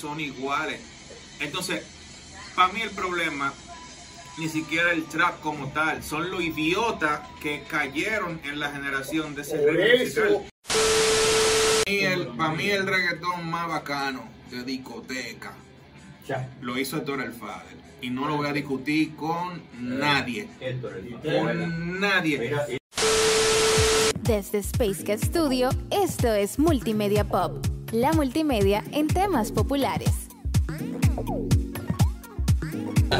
son iguales. Entonces, para mí el problema ni siquiera el trap como tal, son los idiotas que cayeron en la generación de ese el, para mí el reggaetón más bacano de discoteca Ya. lo hizo Héctor el Fader. Y no lo voy a discutir con nadie. Con nadie. Desde Space Cat Studio, esto es Multimedia Pop, la multimedia en temas populares.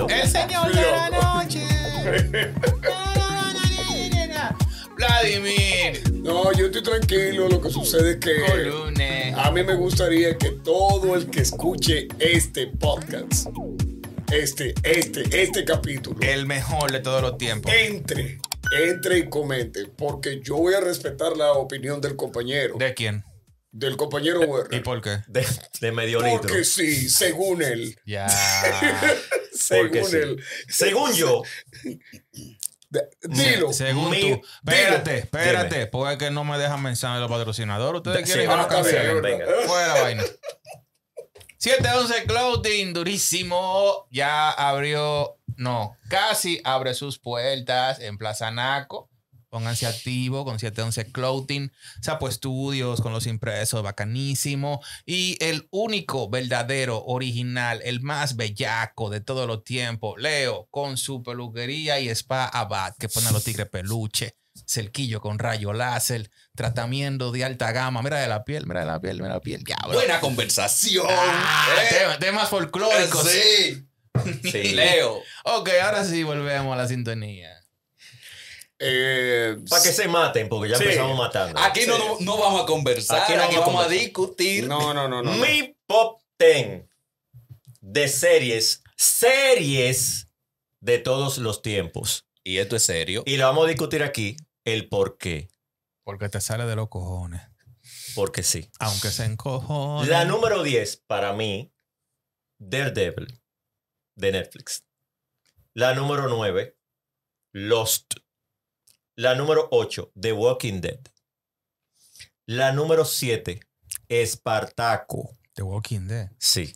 El señor de la noche. Vladimir. No, yo estoy tranquilo. Lo que sucede es que a mí me gustaría que todo el que escuche este podcast, este, este, este capítulo, El mejor de todos los tiempos. entre, entre y comente, porque yo voy a respetar la opinión del compañero, ¿De quién? Del compañero ¿Y Werner. por qué? De, de medio litro. Porque sí, según él, Ya. según sí. él. Según yo, Dilo. Según Mi- tú. Espérate, dilo, espérate. dime. Porque no me dejan mencionar los patrocinadores. Ustedes Sí, quieren que Ah, lo está bien, cancelen. venga. Fuera la vaina. 711 Clothing, durísimo. Ya abrió, no, casi abre sus puertas en Plaza Naco. Pónganse activo con 711 Clothing. Sapo Estudios con los impresos, bacanísimo. Y el único verdadero, original, el más bellaco de todos los tiempos, Leo, con su peluquería y spa Abad, que pone a los tigres peluche. Cerquillo con rayo láser, tratamiento de alta gama. Mira de la piel, mira de la piel, mira de la piel. Diablo. Buena conversación. Ah, eh. tema- temas folclóricos. Sí. sí. Leo. Ok, ahora sí volvemos a la sintonía. Eh, Para que se maten, porque ya Sí. empezamos matando. Aquí no, no, no vamos a conversar, Aquí aquí, no vamos a vamos a conversar. discutir. no, no, no, no. no. Mi top 10 de series, series de todos los tiempos. Y esto es serio. Y lo vamos a discutir aquí, el por qué. Porque te sale de los cojones. Porque sí. Aunque se encojone. La número 10 para mí, Daredevil, de Netflix. La número 9, Lost. La número 8, The Walking Dead. La número 7, Espartaco. The Walking Dead. Sí.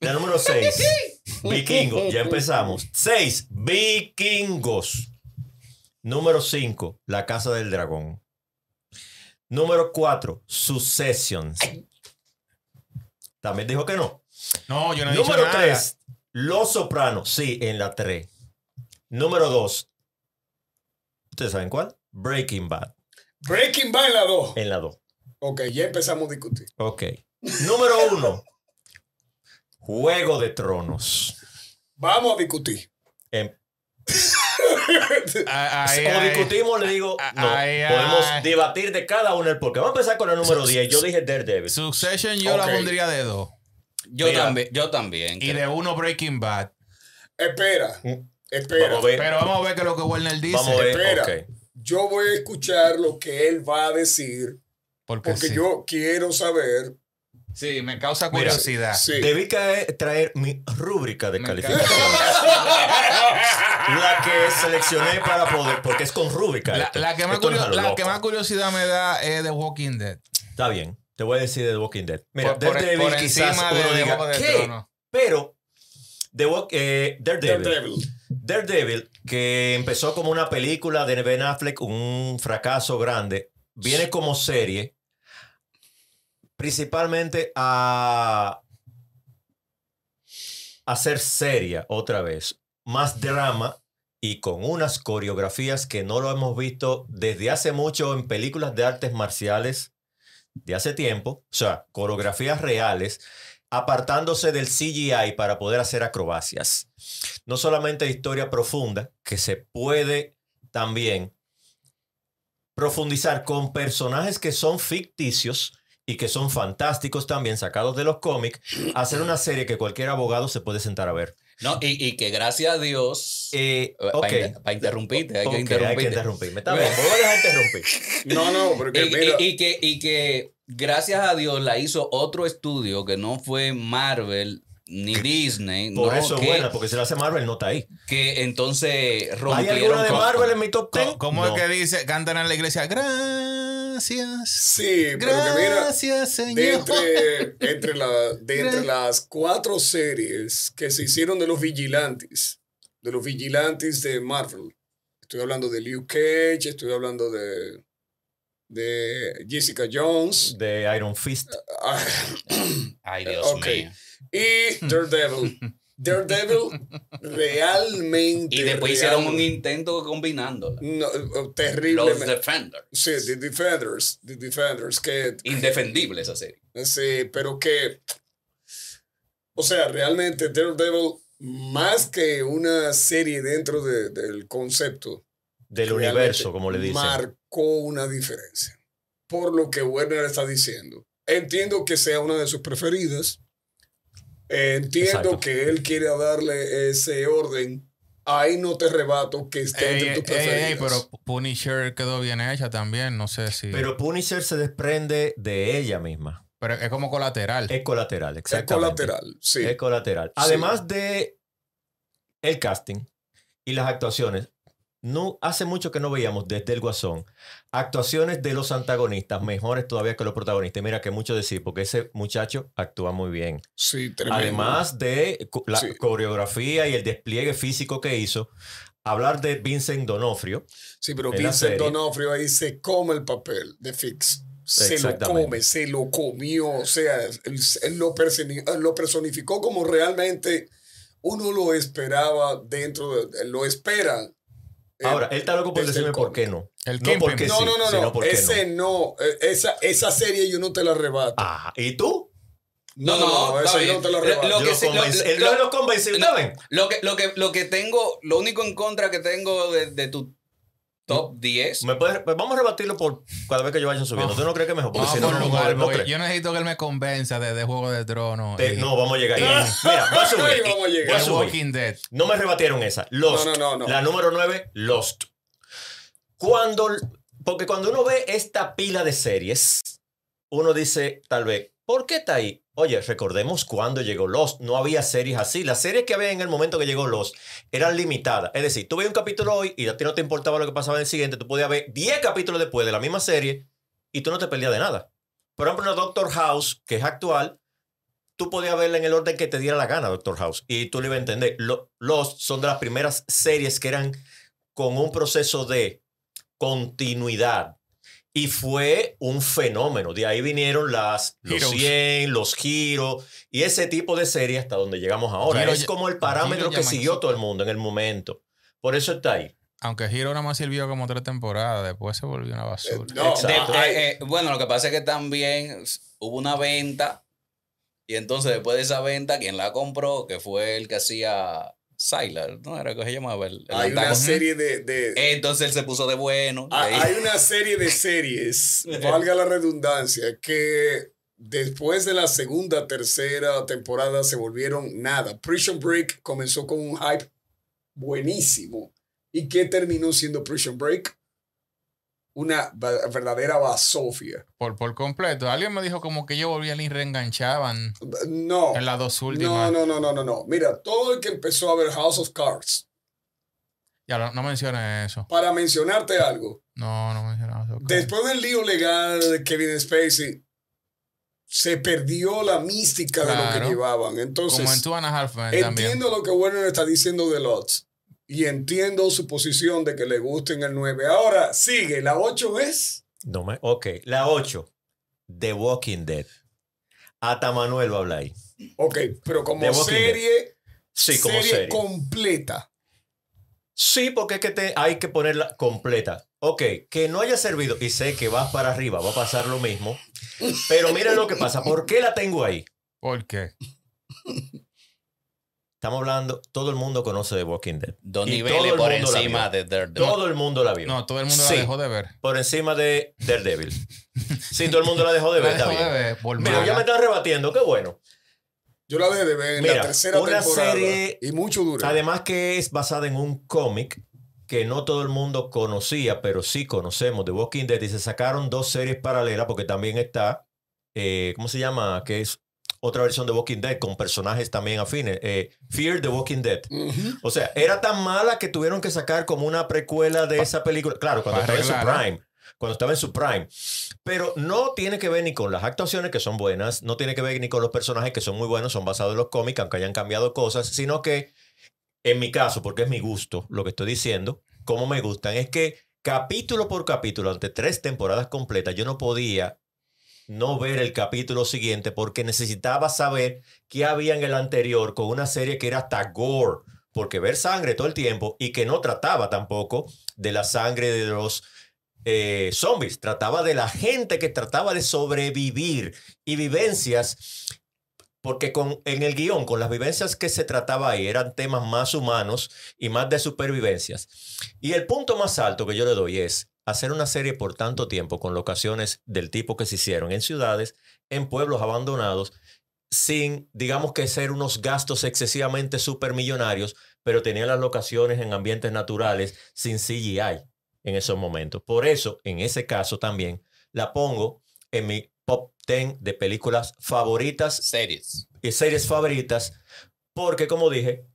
La número 6, Vikingos. Ya empezamos. 6, Vikingos. Número 5, La Casa del Dragón. Número 4, Successions. También dijo que no. No, yo no he dicho Número nada. 3, Los Sopranos. Sí, en la 3. Número 2, ¿ustedes saben cuál? Breaking Bad. Breaking Bad en la 2. En la 2. Ok, ya empezamos a discutir. Ok. Número 1, Juego de Tronos. Vamos a discutir. Ahí. discutimos, le digo, no, ay, podemos ay. debatir de cada uno el porqué. Vamos a empezar con la número 10. Yo dije Daredevil. Succession yo Ok. la pondría de dos. Yo Mira. también, yo también. Y de uno Breaking Bad. Espera, Mm. Espera. Vamos a ver. Pero vamos a ver qué es lo que Warner dice. Vamos a ver. Espera. Yo voy a escuchar lo que él va a decir Porque, porque sí. yo quiero saber. Sí, me causa Mira, curiosidad. Sí. Debí traer mi rúbrica de Me calificación. la que seleccioné para poder, porque es con rúbrica. La, que más Esto no es curio- a lo la que más curiosidad me da es The Walking Dead. Está bien. Te voy a decir de The Walking Dead. Mira, por, por- Daredevil por quizás uno de, diga, de ¿qué? Pero, The Walk- eh, Daredevil. Daredevil. Daredevil, que empezó como una película de Ben Affleck, un fracaso grande, viene como serie principalmente a, ser seria otra vez, más drama y con unas coreografías que no lo hemos visto desde hace mucho en películas de artes marciales de hace tiempo, o sea, coreografías reales, apartándose del CGI para poder hacer acrobacias. No solamente historia profunda, que se puede también profundizar con personajes que son ficticios y que son fantásticos también, sacados de los cómics, hacer una serie que cualquier abogado se puede sentar a ver. No, y, y que gracias a Dios. Eh, Para ok. interrumpirte, hay Ok, que hay que interrumpirme. Está bien, voy a dejar interrumpir. No, no, porque Y, mira. y- y que, y que gracias a Dios la hizo otro estudio que no fue Marvel ni Disney, Por no, eso es que, buena, porque si la hace Marvel no está ahí. que entonces ¿Hay rompieron alguna de con- Marvel en mi top 10? Co- ¿Cómo No. es que dice? Cantan en la iglesia. Gracias. Sí, pero que mira, Gracias, de Señor. entre, entre la- de entre las cuatro series que se hicieron de los vigilantes, de los vigilantes de Marvel, estoy hablando de Luke Cage, estoy hablando de, de Jessica Jones De Iron Fist. ah, Ay, Dios Ok. mío. y Daredevil. Daredevil realmente. Y después hicieron un intento combinándola. no, eh, Los terriblemente. Defenders. Sí, The Defenders. The Defenders. Que Indefendible esa serie. Sí, pero que, o sea, realmente Daredevil, más que una serie dentro de- del concepto, Del universo, como le dicen. marcó una diferencia. Por lo que Werner está diciendo. Entiendo que sea una de sus preferidas. Entiendo Exacto. que él quiere darle ese orden. Ahí no te rebato que esté Ey, entre tus preferidas. ey, pero Punisher quedó bien hecha también. No sé si. Pero Punisher se desprende de ella misma. pero es como colateral. Es colateral, es exactamente. colateral, sí. Es colateral. Además de el casting y las actuaciones, no hace mucho que no veíamos desde el Guasón actuaciones de los antagonistas mejores todavía que los protagonistas. Mira que mucho decir, porque ese muchacho actúa muy bien. Sí, tremendo. Además de la Sí. coreografía y el despliegue físico que hizo, hablar de Vincent Donofrio, Sí, pero Vincent. Donofrio ahí se come el papel de Fix. Se lo come, se lo comió. O sea, él, él lo, lo personificó como realmente uno lo esperaba dentro de. Lo esperan. Ahora, él está loco por decirme por qué no. El no porque No, sí, no, no, sino no. porque Ese no. Eh, Esa, esa serie yo no te la arrebato. Ajá. ¿Y tú? no, no, no, no te la Lo- arrebato. lo que lo sí- lo- lo- él no lo convenció, No, ¿saben? Lo que, lo que, lo que tengo, lo único en contra que tengo de, de tu top 10. Me puedes- pues vamos a rebatirlo por cada vez que yo vaya subiendo. ¿Tú no crees que es mejor? Porque si no, no, lugar, no yo necesito que él me convenza de, de Juego de Tronos. Te- y- no, vamos a llegar ahí. Mira, va a subir. Vamos a llegar. Va a y subir. Walking Dead. No me rebatieron esa. Lost. No, no, no, no. La número 9, Lost. Cuando, porque cuando uno ve esta pila de series, uno dice, tal vez, ¿por qué está ahí? Oye, recordemos cuando llegó Lost. No había series así. Las series que había en el momento que llegó Lost eran limitadas. Es decir, tú veías un capítulo hoy y a ti no te importaba lo que pasaba en el siguiente. Tú podías ver 10 capítulos después de la misma serie y tú no te perdías de nada. Por ejemplo, Doctor House, que es actual, tú podías verla en el orden que te diera la gana, Doctor House, y tú lo ibas a entender. Lo- Lost son de las primeras series que eran con un proceso de continuidad. Y fue un fenómeno. De ahí vinieron las, los Heroes. 100, los giros y ese tipo de series hasta donde llegamos ahora. Giro es como el parámetro que siguió todo el mundo en el momento. Por eso está ahí. Aunque Hero nada más sirvió como tres temporadas, después se volvió una basura. Eh, no, De- Exacto. eh, eh, bueno, lo que pasa es que también hubo una venta. Y entonces, después de esa venta, quien la compró, que fue el que hacía Sylar, ¿no? Era que se llamaba el, el Hay una serie de. de- Entonces él se puso de bueno. Ah, Hay una serie de series, valga la redundancia, que después de la segunda, tercera temporada se volvieron nada. Prison Break comenzó con un hype buenísimo. ¿Y qué terminó siendo Prison Break? Una verdadera basofia. Por, por completo. Alguien me dijo como que ellos volvían y reenganchaban No. en las dos últimas. no, no, no, no, no. Mira, todo el que empezó a ver House of Cards, Ya, no, no menciones eso. para mencionarte algo, No, no menciones eso. Después del lío legal de Kevin Spacey, se perdió la mística de lo que llevaban. Como en Entonces, Men también. entiendo lo que Warner está diciendo de Lots. Y entiendo su posición de que le gusten el 9. Ahora, sigue. La 8 es. No me, ok, la 8, The Walking Dead. Hasta Manuel va a hablar ahí. Ok, pero como serie. Sí, como serie. completa. Sí, porque es que te, hay que ponerla completa. Ok, que no haya servido, y sé que vas para arriba, va a pasar lo mismo. Pero mira lo que pasa. ¿Por qué la tengo ahí? ¿Por qué? Estamos hablando, todo el mundo conoce The Walking Dead. Dos Y niveles todo el por mundo la encima vio. de Daredevil. Todo el mundo la vio. No, todo el mundo Sí. la dejó de ver. Por encima de Daredevil. Sí, todo el mundo la dejó de ver. La está dejó de bien. ver Mira, ya me están rebatiendo, qué bueno. Yo la dejé de ver en Mira, la tercera una temporada. serie- Y mucho dura. Además que es basada en un cómic que no todo el mundo conocía, pero sí conocemos, The Walking Dead, y se sacaron dos series paralelas porque también está, eh, ¿cómo se llama? Que es otra versión de Walking Dead con personajes también afines. eh, Fear the Walking Dead. O sea, era tan mala que tuvieron que sacar como una precuela de esa película. Claro, cuando estaba en su prime. Cuando estaba en su prime. Pero no tiene que ver ni con las actuaciones que son buenas, no tiene que ver ni con los personajes que son muy buenos, son basados en los cómics, aunque hayan cambiado cosas, sino que en mi caso, porque es mi gusto, lo que estoy diciendo, como me gustan, es que capítulo por capítulo, ante tres temporadas completas, yo no podía no ver el capítulo siguiente porque necesitaba saber qué había en el anterior con una serie que era hasta gore, porque ver sangre todo el tiempo y que no trataba tampoco de la sangre de los eh, zombies, trataba de la gente que trataba de sobrevivir y vivencias, porque con, en el guion, con las vivencias que se trataba ahí, eran temas más humanos y más de supervivencias. Y el punto más alto que yo le doy es hacer una serie por tanto tiempo con locaciones del tipo que se hicieron en ciudades, en pueblos abandonados, sin, digamos que ser unos gastos excesivamente supermillonarios, pero tenían las locaciones en ambientes naturales sin CGI en esos momentos. Por eso, en ese caso también, la pongo en mi top 10 de películas favoritas Series. y series favoritas, porque como dije,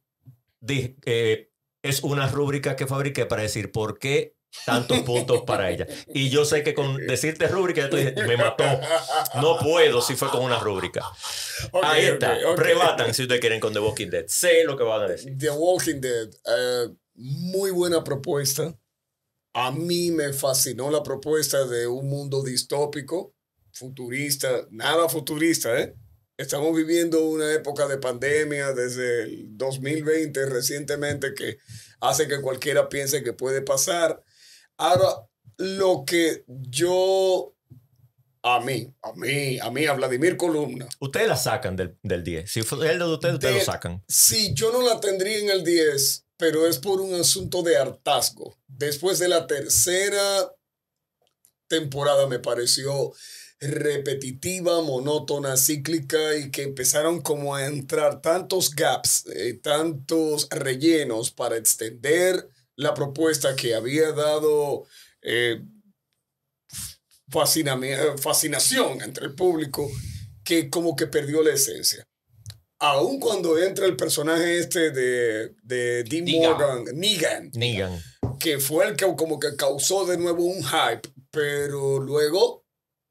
dije eh, es una rúbrica que fabriqué para decir por qué tantos puntos para ella. Y yo sé que con decirte rúbrica, ya tú dices, me mató. No puedo si fue con una rúbrica. Ok, Ahí está. ok. Rebatan si ustedes quieren con The Walking Dead. Sé lo que van a decir. The Walking Dead, eh, muy buena propuesta. A mí me fascinó la propuesta de un mundo distópico, futurista, nada futurista, ¿eh? Estamos viviendo una época de pandemia desde el 2020 recientemente que hace que cualquiera piense que puede pasar. Ahora, lo que yo, a mí, a mí, a mí, a Vladimir Columna, Ustedes la sacan del, del 10. Si fue el de ustedes, ustedes De- lo sacan. Sí, yo no la tendría en el 10, pero es por un asunto de hartazgo. Después de la tercera temporada me pareció repetitiva, monótona, cíclica y que empezaron como a entrar tantos gaps, eh, tantos rellenos para extender la propuesta que había dado eh, fascinación entre el público que como que perdió la esencia. Aun cuando entra el personaje este de, de Dean Negan. Morgan, Negan, Negan. que fue el que como que causó de nuevo un hype, pero luego...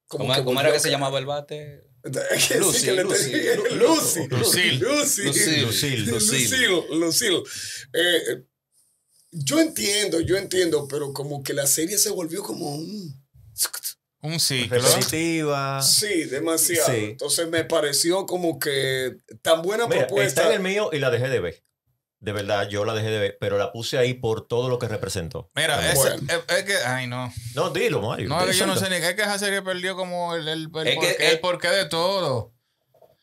como ¿Cómo, que cómo era que se llamaba el bate? Lucy, Lucy, Lucy, Lucille. Lucy, Lucille. Lucille. Lucille, Lucille. Eh, eh, yo entiendo, yo entiendo, pero como que la serie se volvió como un... Un ciclo. Repetitiva. Sí, demasiado. Sí. Entonces me pareció como que tan buena Mira, propuesta. está en el mío y la dejé de ver. De verdad, yo la dejé de ver, pero la puse ahí por todo lo que representó. Mira, Bueno. ese- es, es que, ay, no. No, dilo, Mario. No, es que yo no sé ni es que esa serie perdió como el, el, el Es que- porqué, es- el porqué de todo.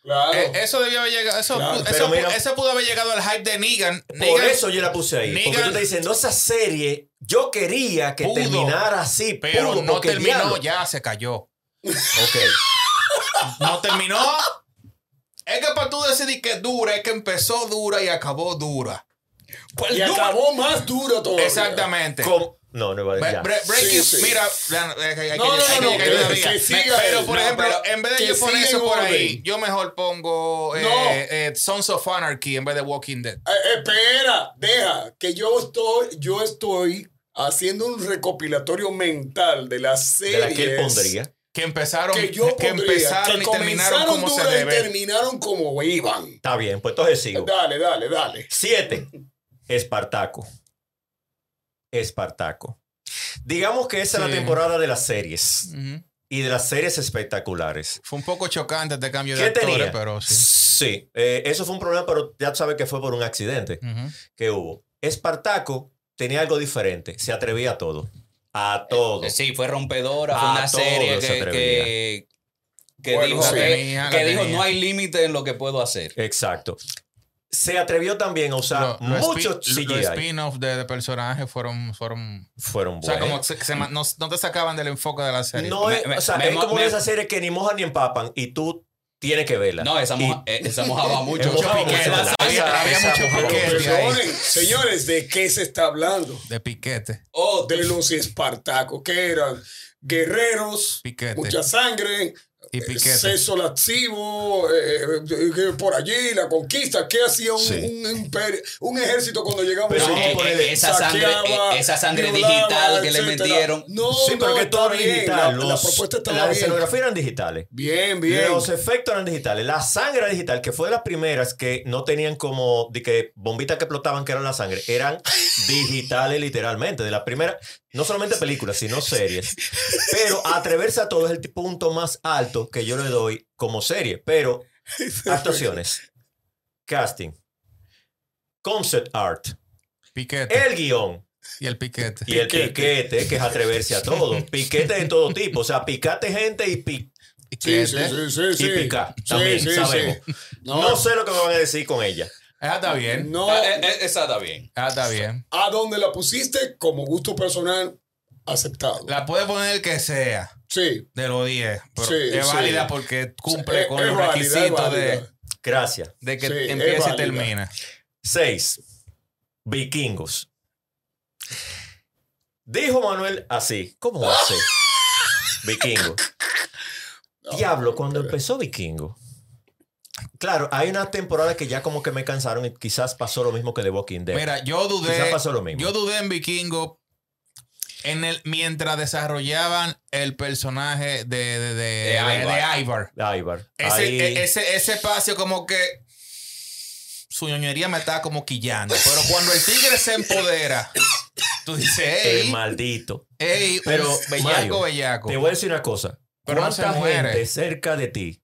Claro. Eh, eso debió haber llegado, eso, Claro, eso, mira- eso pudo haber llegado al hype de Negan. Por Negan- eso yo la puse ahí. porque Negan- tú estás diciendo, esa serie, yo quería que Pudo, terminara así. pero pudo, no porque terminó, diablo. ya se cayó. Ok. No terminó. Es que para tú decidir que dura, es que empezó dura y acabó dura. Pues y dura- acabó más duro todavía. Exactamente. No, no iba a bre- breaking- Sí, sí. Mira, eh, hay No, que- no, hay que no, Pero, por No, ejemplo, pero en vez de yo poner eso por ahí, yo mejor pongo eh, No. eh, Sons of Anarchy en vez de Walking Dead. Eh, espera, deja, que yo estoy, yo estoy haciendo un recopilatorio mental de las de series la que él pondría. Que empezaron, que yo que pondría, empezaron que y terminaron comenzaron como se y debe. terminaron como iban. Está bien, pues entonces sigo. Dale, dale, dale. Siete. Espartaco. Espartaco. Digamos que esa es la temporada de las series y de las series espectaculares. Fue un poco chocante este cambio de ¿Qué actores, tenía? pero sí. Sí, eh, eso fue un problema, pero ya sabes que fue por un accidente que hubo. Espartaco tenía algo diferente, se atrevía a todo. A todo. Eh, Sí, fue rompedora, fue A una todo serie se que, atrevía. que, que Bueno, dijo, sí. que, Tenía, que dijo no hay límite en lo que puedo hacer. Exacto. Se atrevió también a usar Lo- los mucho spi- los CGI. spin-offs de, de personajes fueron, fueron Fueron o sea, buenos. como se ma- no, no te sacaban del enfoque de la serie. No Me- es, me- o sea, me- es como me- de esas series que ni mojan ni empapan y tú tienes que verla. No, esa, Y- moja, eh, esa mojaba mucho. Mucho piquete, había, mucho piquete señores, ¿de qué se está hablando? De piquete. Oh, De los Espartacos, que eran guerreros, Piquete. mucha sangre, Y eh, Piquete. sexo lascivo, eh, eh, que por allí, la conquista. ¿Qué hacía un, Sí. un imperio, un ejército cuando Pero eh, eh, esa sangre- Saqueaba, eh, esa sangre violaba, digital que le metieron. No, sí, pero no, que todo bien, digital. La, la Los- propuesta estaba las bien. escenografías eran digitales. Bien, bien. Los efectos eran digitales. La sangre era digital, que fue de las primeras que no tenían como de que bombitas que explotaban, que eran la sangre. Eran digitales literalmente. De las primeras, no solamente películas, sino series. Pero atreverse a todo es el punto más alto que yo le doy como serie. Pero actuaciones, casting, concept art, Piquete. el guion. y el piquete. Y el Piquete. piquete, que es atreverse a todo. Piquete de todo tipo. O sea, picate gente y, pi- Sí, sí, sí, sí, sí. y picar. Sí, También sí, sabemos. sí. No, sé lo que me van a decir con ella. Esa está bien. No, Ah, eh, eh, esa está bien. Esa está bien. a donde la pusiste como gusto personal, aceptado. La puede poner el que sea Sí. de los 10. Pero Sí, es sí. válida porque cumple con es los requisitos de. Gracias. de que empiece y termina. Seis. Vikingos. Dijo Manuel así. ¿Cómo va a ser? Vikingo. Diablo, cuando empezó Vikingo. Claro, hay unas temporadas que ya como que me cansaron y quizás pasó lo mismo que The Walking Dead. Mira, yo dudé. Quizás pasó lo mismo. Yo dudé en Vikingo en el, mientras desarrollaban el personaje de, de, de, de- Ivar. de Ivar. Ese, e- ese, ese espacio como que su ñoñería me estaba como quillando. Pero cuando el tigre se empodera, tú dices, el ey, maldito. ey, Pero, bellaco, Mario, bellaco. Te voy a decir una cosa. Pero no ¿Cuánta muere. gente cerca de ti,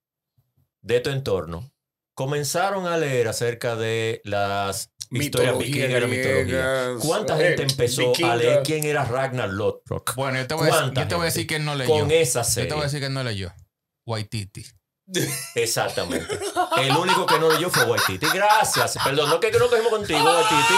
de tu entorno, comenzaron a leer acerca de las historias Mitología vikingas, la mitología? ¿Cuánta eh, gente empezó vikinga. a leer quién era Ragnar Lothbrok? Bueno, yo te voy a, decir- ¿Cuánta yo te voy a gente? decir que él no leyó. Con esa Yo serie. te voy a decir que él no leyó. Waititi. Exactamente. El único que no leyó fue Waititi. Gracias. Perdón, no que no cogimos contigo, Waititi.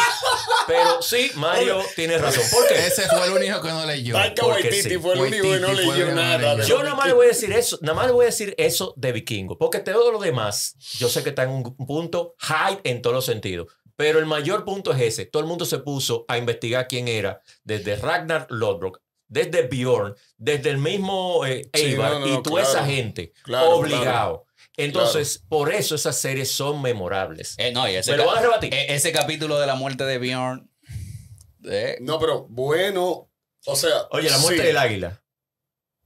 Pero sí, Mario tiene razón. ¿Por qué? Ese fue el único que no leyó. Porque Waititi sí. fue el único que no leyó no nada. Yo nada más le voy a decir eso, nada más le voy a decir eso de vikingo, porque todo lo demás, yo sé que está en un punto high en todos los sentidos, pero el mayor punto es ese. Todo el mundo se puso a investigar quién era, desde Ragnar Lodbrok, desde Bjorn, desde el mismo eh, Sí, Ivar no, no, y no, toda esa gente, Claro, obligado. Entonces, por eso esas series son memorables. Eh, no, y ese, ¿Me lo van a rebatir? eh, ese capítulo de la muerte de Bjorn. eh, No, pero bueno, o sea. Oye, la muerte sí, del águila.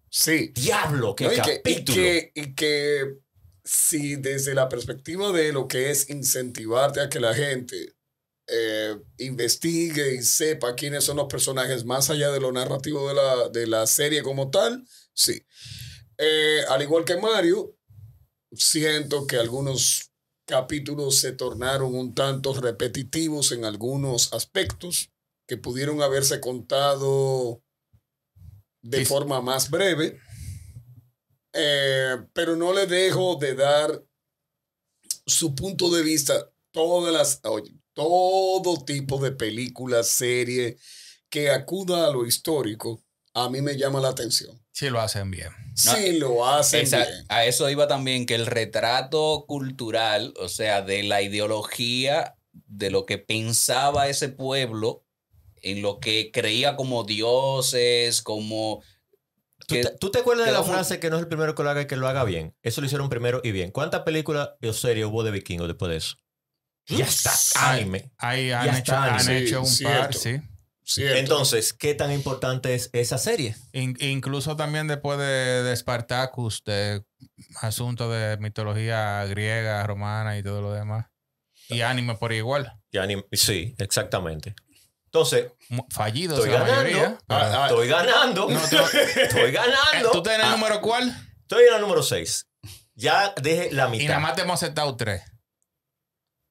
Sí. Diablo, qué No, y, que, y, capítulo. que, y que si desde la perspectiva de lo que es incentivarte a que la gente eh, investigue y sepa quiénes son los personajes más allá de lo narrativo de la, de la serie como tal, sí. Eh, al igual que Mario, siento que algunos capítulos se tornaron un tanto repetitivos en algunos aspectos que pudieron haberse contado de Sí. forma más breve. Eh, pero no le dejo de dar su punto de vista. Todas las, oye, todo tipo de películas, serie que acuda a lo histórico, a mí me llama la atención. Sí lo hacen bien. Si lo hacen esa- bien. a eso iba también que el retrato cultural, o sea, de la ideología, de lo que pensaba ese pueblo, en lo que creía como dioses, como... ¿Tú, que- te, tú te acuerdas de la frase que no es el primero que lo haga y que lo haga bien? Eso lo hicieron primero y bien. ¿Cuántas películas o series hubo de vikingos después de eso? Ya está, anime. Ahí han, hecho, han sí, hecho un par, cierto. sí. Cierto. Entonces, ¿qué tan importante es esa serie? In- incluso también después de, de Spartacus, de asuntos de mitología griega, romana y todo lo demás. Y anime por igual. Y anime- sí, exactamente. Entonces, Fallidos estoy la ganando. mayoría. Ah, ah, estoy ganando. No, estoy ganando. ¿Tú tienes el Ah, número cuál? Estoy en la número 6. Ya dejé la Y mitad. nada más te hemos aceptado tres.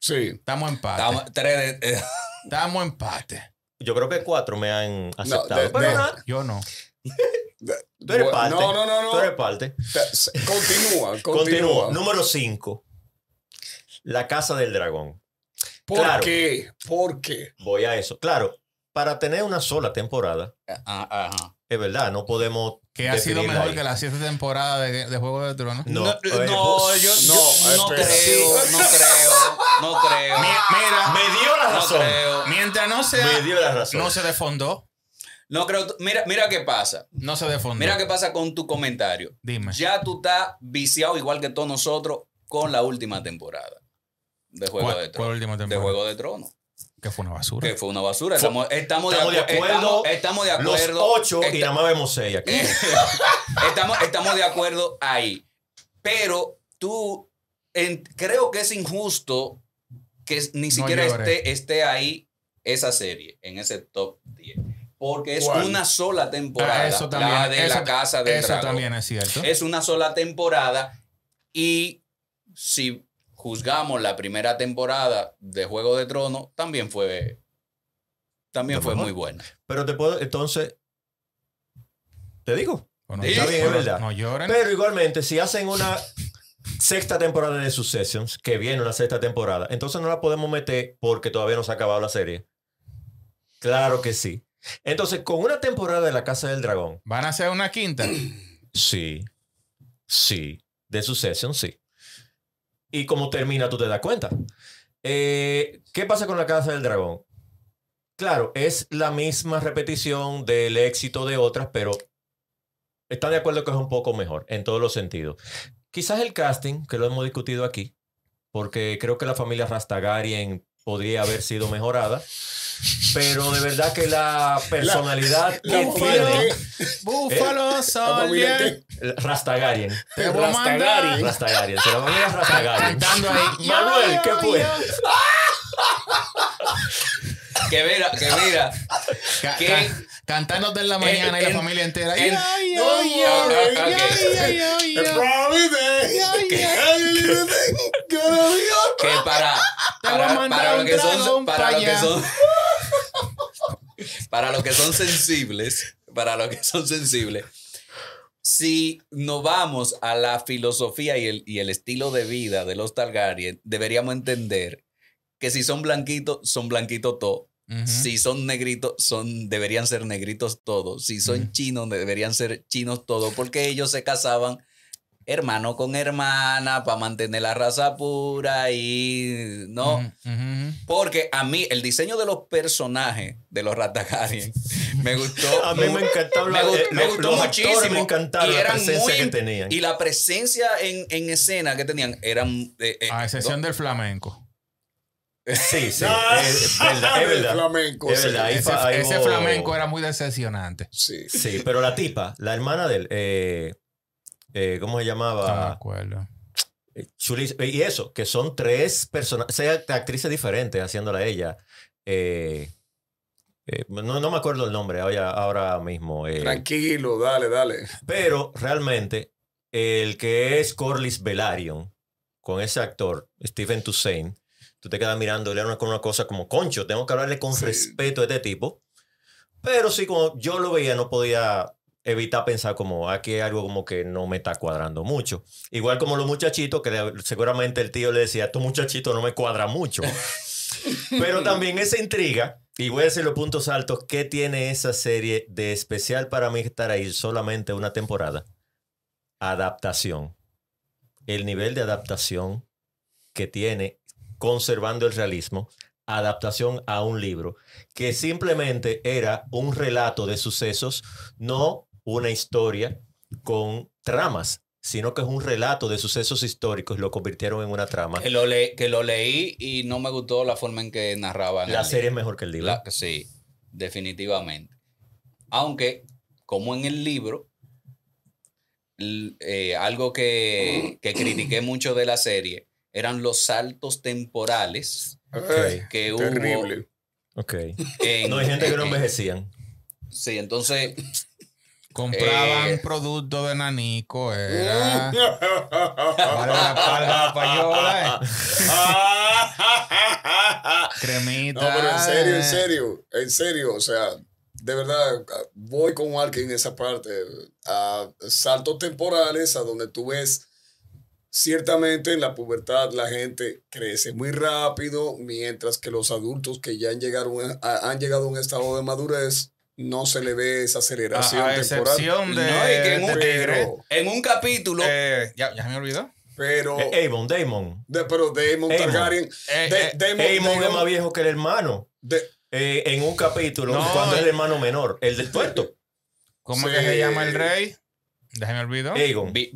Sí. Estamos en empate. Estamos- tres de- eh, Estamos en empate. Yo creo que cuatro me han aceptado. de- pero de- nada, Yo no. tú eres Bueno, parte. No, no, no, no. Tú eres parte. Continúa, Continúo. continúa. Número 5. La Casa del Dragón. ¿Por claro. qué? ¿Por qué? Voy a eso. Claro, para tener una sola temporada, ah, ajá. Es verdad, no podemos. Que ha sido mejor ahí. que la siete temporada de, de Juego de Tronos. No, No, eh, no, yo, no, yo no creo, no creo, no creo. Mi- Mira, Me dio la No razón. creo. mientras no sea, Me dio la razón. no se desfondó. No creo. Mira, mira qué pasa. No se defondió. Mira qué pasa con tu comentario. Dime. Ya tú estás viciado igual que todos nosotros con la última temporada de Juego ¿Cuál- de cuál Tronos. última De temporada? Juego de Tronos. Que fue una basura. Que fue una basura. Estamos, estamos, Estamos de de, acu- acuerdo. Estamos, estamos de Los acuerdo. ocho y nada más vemos seis aquí. estamos, estamos de acuerdo ahí. Pero tú, en- creo que es injusto que ni siquiera esté, esté ahí esa serie, en ese top 10. Porque es ¿Cuál? una sola temporada. Ah, eso también, la de eso- la casa del Eso dragón. también es cierto. Es una sola temporada. Y si juzgamos la primera temporada de Juego de Tronos, también fue. También fue mejor. muy buena. Pero te puedo, entonces, te digo. Sí, está bien, es verdad. No lloren. Pero igualmente, si hacen una sexta temporada de Successions, que viene una sexta temporada, entonces no la podemos meter porque todavía no se ha acabado la serie. Claro que sí. Entonces, con una temporada de La Casa del Dragón, ¿Van a hacer una quinta? sí, sí, de Succession, sí. Y como termina, tú te das cuenta. Eh, ¿Qué pasa con La Casa del Dragón? Claro, es la misma repetición del éxito de otras, pero está de acuerdo que es un poco mejor en todos los sentidos. Quizás el casting, que lo hemos discutido aquí, porque creo que la familia Rastagarien podría haber sido mejorada, pero de verdad que la personalidad La que tiene que- Búfalo, familia Soldier. Rastagarien. Voy a. Rastagarien. Rastagarien, se la familia Rastagarien. Cantando ahí. Manuel, ¿qué fue? Que mira, que mira. Cantándote en la mañana y la en- familia entera. en- Ay, ay, ay, Que para, para, para lo que son, para lo que son, para lo que son sensibles, para lo que son sensibles, si nos vamos a la filosofía y el, y el estilo de vida de los Targaryen, deberíamos entender que si son blanquitos, son blanquitos todos. Si son negritos, son, deberían ser negritos todos. Si son chinos, deberían ser chinos todos, porque ellos se casaban hermano con hermana para mantener la raza pura y no. Porque a mí el diseño de los personajes de los Ratagarian me gustó. A mí me encantaba me, eh, me los- gustó los actores muchísimo. me encantaron y la presencia muy que tenían. Y la presencia en, en escena que tenían eran. eh, eh, A excepción no, del flamenco. Sí, sí, es verdad, es del verdad. flamenco, Es sí. verdad, ahí Ese, ahí flamenco era muy decepcionante. Sí. Sí, pero la tipa, la hermana de él, eh, eh, ¿cómo se No me llamaba? acuerdo. Eh, Chulis- y eso, que son tres personas, seis actrices diferentes haciéndola a ella. Eh, eh, no, no me acuerdo el nombre ahora, ahora mismo. eh, Tranquilo, dale, dale. pero realmente, el que es Corlys Velaryon, con ese actor, Stephen Toussaint, tú te quedas mirando le con una cosa como, concho, tengo que hablarle con Sí. respeto a este tipo. Pero sí, como yo lo veía, no podía evitar pensar como, aquí hay algo como que no me está cuadrando mucho. Igual como los muchachitos, que seguramente el tío le decía, tu muchachito no me cuadra mucho. Pero también esa intriga, y voy a decir los puntos altos, ¿qué tiene esa serie de especial para mí estar ahí solamente una temporada? Adaptación. El nivel de adaptación que tiene, conservando el realismo, adaptación a un libro, que simplemente era un relato de sucesos, no una historia con tramas, sino que es un relato de sucesos históricos y lo convirtieron en una trama. que, lo le- que lo leí y no me gustó la forma en que narraban. La serie es mejor que el libro. La- sí, definitivamente. Aunque, como en el libro, eh, algo que, que critiqué mucho de la serie eran los saltos temporales Ay, que hubo. terrible. Ok. en- No hay gente que no en- envejecían. Sí, entonces, Compraban Eh. productos de Nanico. Era. Valga la payola, eh. Cremita. No, pero en serio, en eh. serio, en serio, o sea, de verdad, voy con alguien en esa parte, a saltos temporales, a donde tú ves, ciertamente en la pubertad la gente crece muy rápido, mientras que los adultos que ya han llegado, a- han llegado a un estado de madurez, no se le ve esa aceleración A, a temporal. excepción de, No, y que en de un-. Pero, en un capítulo, Eh, ya, ya me olvidó. pero, Eh, Damon. de, pero Damon Damon. Targaryen, Eh, de- eh, Damon, es más viejo que el hermano. de- eh, en un capítulo No, cuando es el hermano menor, el del tuerto. ¿Cómo Sí. es que se llama el rey? Déjame olvidar. Aegon. Vi-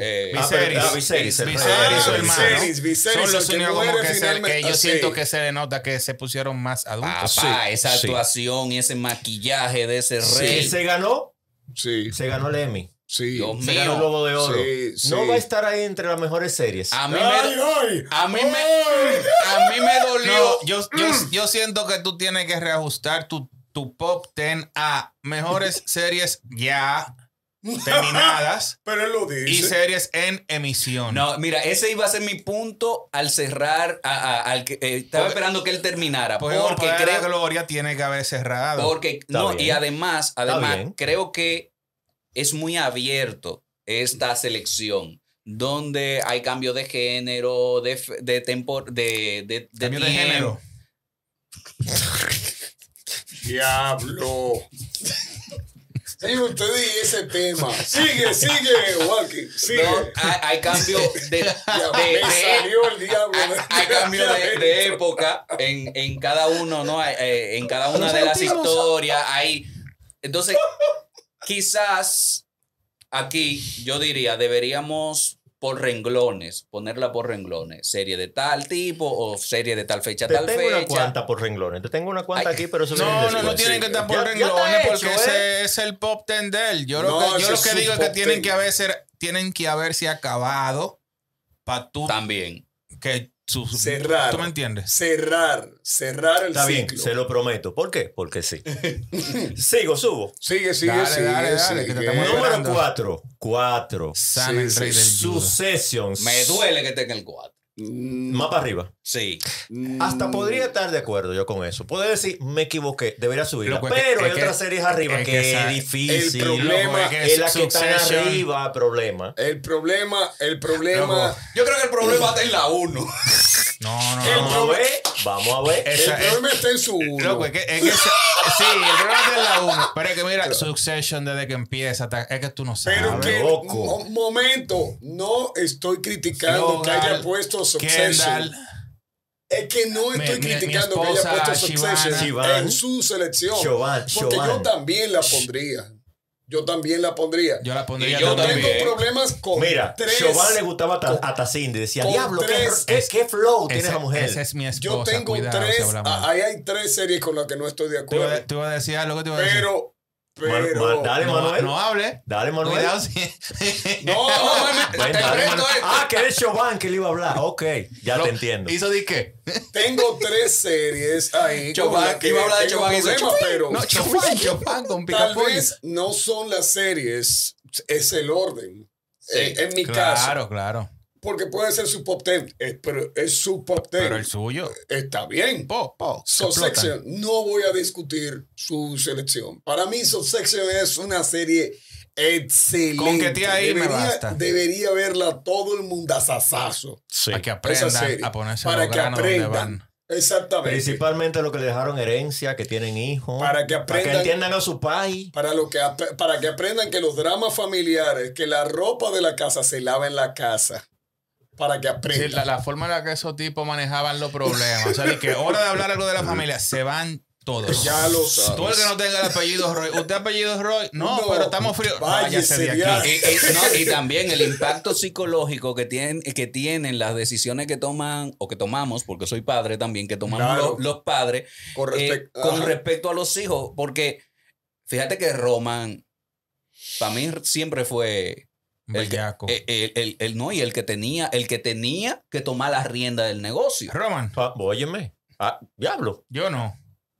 eh, Ah, Viserys. pero- ah, Viserys. Viserys, Ah, hermano. Viserys, Viserys, Son los únicos como que, se, que yo Ah, siento sí. que se le nota que se pusieron más adultos. Papá, Sí, esa sí. actuación y ese maquillaje de ese rey. se ganó, Sí, se ganó el Emmy. sí. Dios Se mío. ganó el Globo de Oro. Sí, sí. No va a estar ahí entre las mejores series. A mí Ay, me, ay. a mí me, a mí me dolió. No, yo, yo, yo siento que tú tienes que reajustar tu, tu pop 10 a mejores series ya terminadas Pero él lo y series en emisión. No, mira, ese iba a ser mi punto al cerrar, a- a- al que, eh, estaba Porque- esperando que él terminara. Porque, Porque porque la creo, Gloria tiene que haber cerrado. porque, Está no, bien. y además, además, bien. creo que es muy abierto esta selección. Donde hay cambio de género, de, f- de tempor, de, de, de Cambio de tiempo. género. Diablo. Señor, usted di ese tema. Sigue, sigue, Walkie. Sigue. No, hay, hay cambio de, de- me salió el diablo. hay, hay cambio de, de época en, en cada uno, ¿no? Hay, eh, en cada una de las historias. Hay. Entonces, quizás aquí yo diría, deberíamos por renglones, ponerla por renglones. Serie de tal tipo o serie de tal fecha, Te tal tengo una fecha. cuanta por renglones. Te tengo una cuanta Ay. aquí, pero eso No, no, después. no tienen que estar por Ya- ya renglones porque hecho, ese es el pop 10 de él. Yo, lo No, que, yo lo que digo es que tienen 10. que, haber, tienen que haberse acabado para tú También. que su, Cerrar. ¿Tú me entiendes? Cerrar, cerrar el Está bien, ciclo. se lo prometo. ¿Por qué? Porque sí. Sigo, subo. Sigue, sigue, Dale, sigue. dale, dale, que te sigue. estamos Número. 4. 4. San Sí, el rey del. Successions. Me duele que esté en el 4. Mm, Más para arriba. Sí. mm, Hasta podría estar de acuerdo yo con eso. Puedo decir, me equivoqué, debería subirla. Loco, es que- Pero hay es que- otras series arriba es que, que esa- es difícil. el problema loco, es que es la que Succession- arriba, problema. El problema, el problema, Loco. Yo creo que el problema está en la 1. No, no, no. Vamos a ver, vamos a ver. el Esa- problema está en su uno. Loco, es que, es que se- sí, el problema es de la 1. Pero es que mira, Succession desde que empieza, hasta- es que tú no sabes. Pero que, loco. mo- momento, no estoy criticando que haya puesto Succession. Kendall, Es que no Mi- estoy mi- mi criticando que haya puesto Succession en su selección. Porque yo también la pondría. Yo también la pondría. yo la pondría Y yo Yo también. tengo también. problemas con Mira, tres. Siobhan le gustaba a, a Cindy. Decía, diablo, qué, tres- qué, qué flow tiene esa mujer. Esa es mi esposa. Yo tengo cuidado, tres. ah, Ahí hay tres series con las que no estoy de acuerdo. tú ibas a decir algo que te iba a decir. Pero, pero. ma- dale, no, Manuel. no hable. Dale, Manuel. Cuidado si. No, Ven, Te esto. Ah, que es Siobhan que le iba a hablar. Ok, ya te entiendo. ¿Hizo de qué? tengo tres series ahí. las que iba a hablar de problemas, pero No, chofán, chofán con tal vez no son las series, es el orden. Sí. Eh, en mi caso, Claro, claro. Porque puede ser su pop ten, eh, pero es su pop ten. Pero el suyo. Está bien. Po, po. Subsection, no voy a discutir su selección. Para mí, Subsection es una serie excelente. Con que esté ahí me debería, basta. debería verla todo el mundo asasazo. Sí. Para que aprendan serie. a ponerse para que donde aprendan. van. Exactamente. Principalmente lo que le dejaron herencia, que tienen hijos. Para que Para aprendan- que entiendan a su país. Para, lo que, para que aprendan que los dramas familiares, que la ropa de la casa se lava en la casa. Para que Sí, aprendan. la, la forma en la que esos tipos manejaban los problemas. O sea, que hora de hablar algo de la familia, se van todos. Ya lo sabes. Tú el que no tenga el apellido Roy. ¿Usted apellido Roy? No, No, pero estamos fríos. váyase Váyase de aquí. Y, y- no, y también el impacto psicológico que tienen, que tienen las decisiones que toman o que tomamos, porque soy padre también, que tomamos Claro. los, los padres con, eh, con respecto a los hijos. Porque fíjate que Roman, para mí siempre fue Bellaco. el, el- el- el- no, y el que tenía, el que tenía que tomar la rienda del negocio. Roman, Pa- óyeme. Ah, diablo. yo no.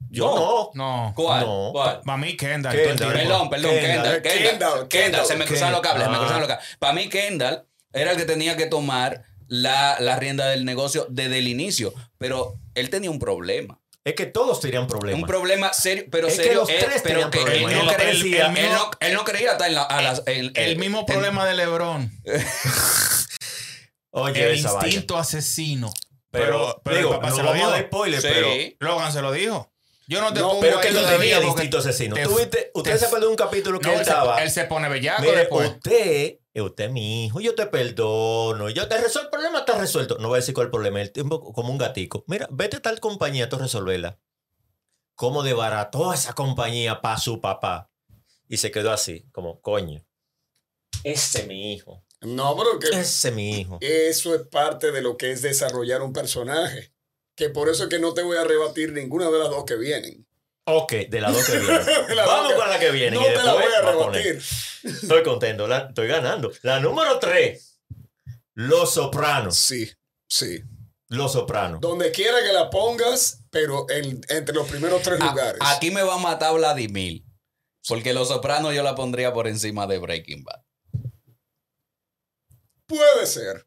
Yo no. No. ¿Cuál? No. ¿Cuál? Para mí, Kendall. Perdón, perdón, Kendall, Kendall, Kendall, Kendall, Kendall, se me cruzaron los cables, se me Ah. cruzaron los cables. Para mí, Kendall era el que tenía que tomar la, la rienda del negocio desde el inicio, pero él tenía un problema. Es que todos tenían problemas. Un problema serio, pero Es que los él- tres pero tenían que él no, El- creía, el- el él mismo- no- él no creía estar en la, a las- El mismo problema de LeBron. Oye, el instinto asesino. Pero, Pero, pero digo, el papá no se lo dijo. dar spoiler, Sí. pero... Logan se lo dijo. Yo no te No, pongo Pero que él no tenía el instinto asesino. te- ¿Tú viste? ¿Usted te- se acuerda de un capítulo que No, él él, se, estaba? él se pone bellaco Mire, después. usted, eh, usted es mi hijo, yo te perdono, yo te resuelvo el problema, está resuelto. No voy a decir cuál es el problema, el tiempo como un gatico. Mira, vete a tal compañía, tú resolverla. cómo desbarató esa compañía para su papá. Y se quedó así, como, coño, ese es mi hijo, No, pero que ese es mi hijo. eso es parte de lo que es desarrollar un personaje. Que por eso es que no te voy a rebatir ninguna de las dos que vienen. Ok, de las dos que las Vamos con la que viene. No y te la voy a rebatir. Estoy contento, la- estoy ganando. La número tres, Los Sopranos. Sí, sí. Los Sopranos. Donde quiera que la pongas, pero en- entre los primeros tres A- lugares. aquí me va a matar Vladimir. Porque Los Sopranos yo la pondría por encima de Breaking Bad. Puede ser.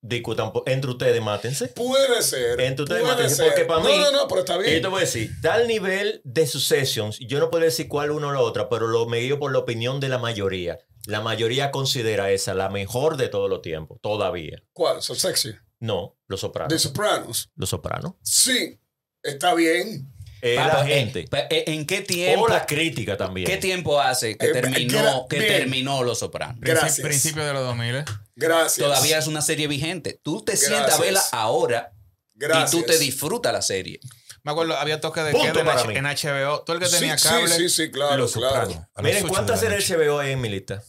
Discutan entre ustedes, mátense. Puede ser. Entre ustedes, puede mátense, ser. porque para no, mí- no, no, pero está Y yo bien. te voy a decir, tal nivel de Successions, yo no puedo decir cuál uno o la otra, pero lo me guío por la opinión de la mayoría. La mayoría considera esa la mejor de todos los tiempos, todavía. ¿Cuál? So sexy. No, Los Sopranos. Sopranos. Los Sopranos. Sí, está bien. La eh, gente. eh, ¿En qué tiempo? O la crítica también. ¿Qué tiempo hace que Eh, terminó, que bien. terminó Los Sopranos? Gracias. Principio de los 2000. ¿eh? Gracias. Todavía es una serie vigente. Tú te sientas a Gracias. verla ahora Gracias. y tú te disfrutas la serie. Me acuerdo, había toque de Punto queda en, para H- mí. en HBO. Todo el que Sí, tenía sí, cable. sí, sí, claro, Los claro. Miren, ¿cuántas series HBO hay en mi lista?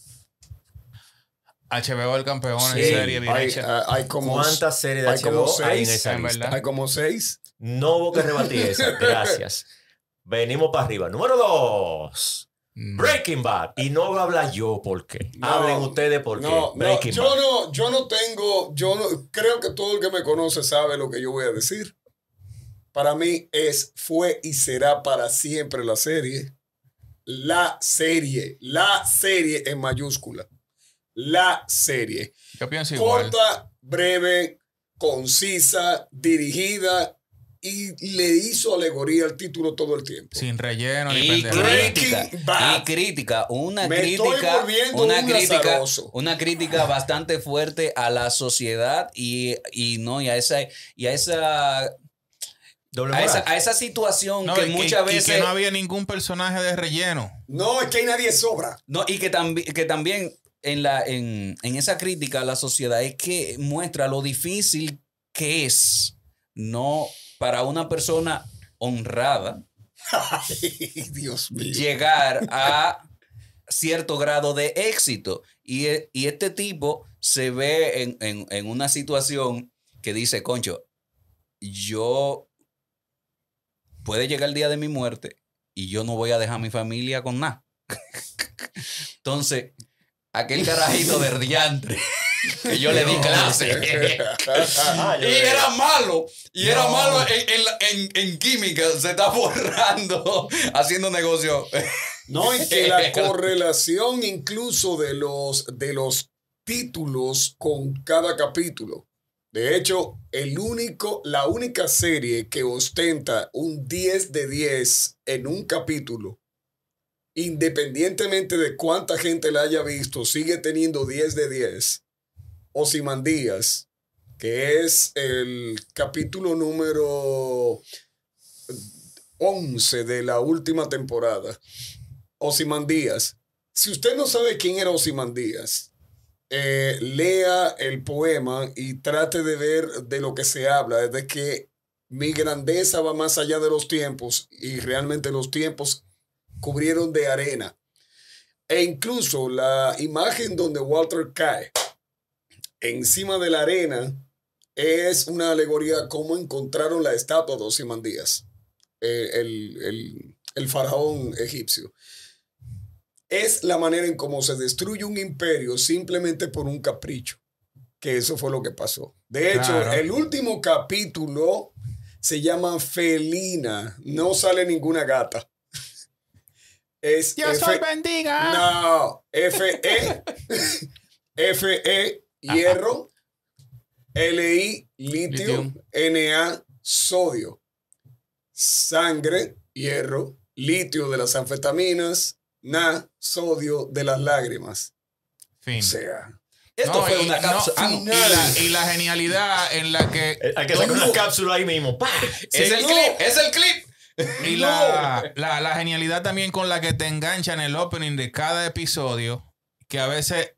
HBO el campeón Sí, en serie bien Hay, hecha. hay como, ¿Cuántas series de hay como HBO hay en seis, esa en lista? verdad. hay como seis. No hubo que rebatir esa. Gracias. Venimos para arriba. Número dos. Mm. Breaking Bad. Y no voy a hablar yo por qué. No, Hablen ustedes por qué. No, no, Breaking yo Bad. no, yo no tengo, yo no, creo que todo el que me conoce sabe lo que yo voy a decir. Para mí es, fue y será para siempre la serie. La serie, la serie en mayúscula. La serie. Yo pienso igual. Corta, breve, concisa, dirigida y le hizo alegoría al título todo el tiempo. Sin relleno ni Y pendejo. crítica, Breaking Bad. y crítica, una Me estoy crítica, volviendo una un crítica, azaroso. una crítica bastante fuerte a la sociedad y, y no y a esa y a esa a esa, a esa situación No, que y muchas y veces que no había ningún personaje de relleno. No, es que hay nadie sobra. No, y que, tambi- que también en, la, en, en esa crítica a la sociedad es que muestra lo difícil que es no para una persona honrada Ay, Dios mío. llegar a cierto grado de éxito. Y, e- y este tipo se ve en, en- en una situación que dice, concho, yo puede llegar el día de mi muerte y yo no voy a dejar a mi familia con nada. Entonces, aquel carajito de diantre que yo le di clase. Ah, Y era malo. Y era malo en, en la- en- en química. Se está borrando haciendo negocio. No, y que la correlación incluso de los, de los títulos con cada capítulo. De hecho, el único, la única serie que ostenta un 10 de 10 en un capítulo, independientemente de cuánta gente la haya visto, sigue teniendo 10 de 10. Osimandías, que es el capítulo número 11 de la última temporada. Osimandías. Si usted no sabe quién era Osimandías, eh, lea el poema y trate de ver de lo que se habla, de que mi grandeza va más allá de los tiempos y realmente los tiempos cubrieron de arena. E incluso la imagen donde Walter cae encima de la arena es una alegoría cómo encontraron la estatua de Osimandías, eh, el, el- el faraón egipcio. Es la manera en cómo se destruye un imperio simplemente por un capricho, que eso fue lo que pasó. De hecho, Claro. el último capítulo se llama Felina, no sale ninguna gata. Es F- bendiga. no, F-E, F-E, hierro, L-I, litio. N-A, sodio, sangre, hierro, litio de las anfetaminas, Na, sodio de las lágrimas. Fin. O sea, Esto No, fue y- una no, cápsula. ah, no. y, la, y la genialidad en la que Eh, Hay que sacar una cápsula ahí mismo. ¡Pah! es el no. clip, es el clip. Y la, la, la genialidad también con la que te enganchan el opening de cada episodio, que a veces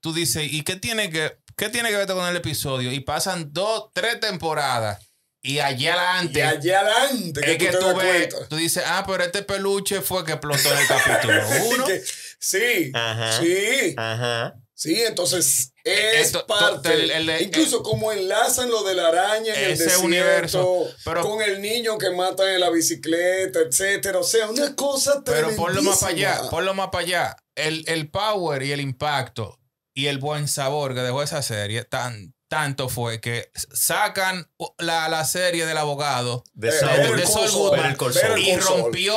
tú dices, ¿y qué tiene que, qué tiene que ver esto con el episodio? Y pasan dos, tres temporadas Y allá adelante. Y allá adelante, que, es que tú te tú das ves, tú dices, ah, pero este peluche fue que explotó en el capítulo 1. Que- sí, Ajá. sí, Ajá. sí, entonces es Esto- parte. to- el- el- incluso como enlazan lo de la araña en el Ese desierto, universo, pero- con el niño que matan en la bicicleta, etcétera. O sea, una cosa Pero ponlo más para allá, ponlo más para allá. El, el power y el impacto y el buen sabor que dejó esa serie, tan, tanto fue que sacan la, la serie del abogado De de Saul, Goodman y rompió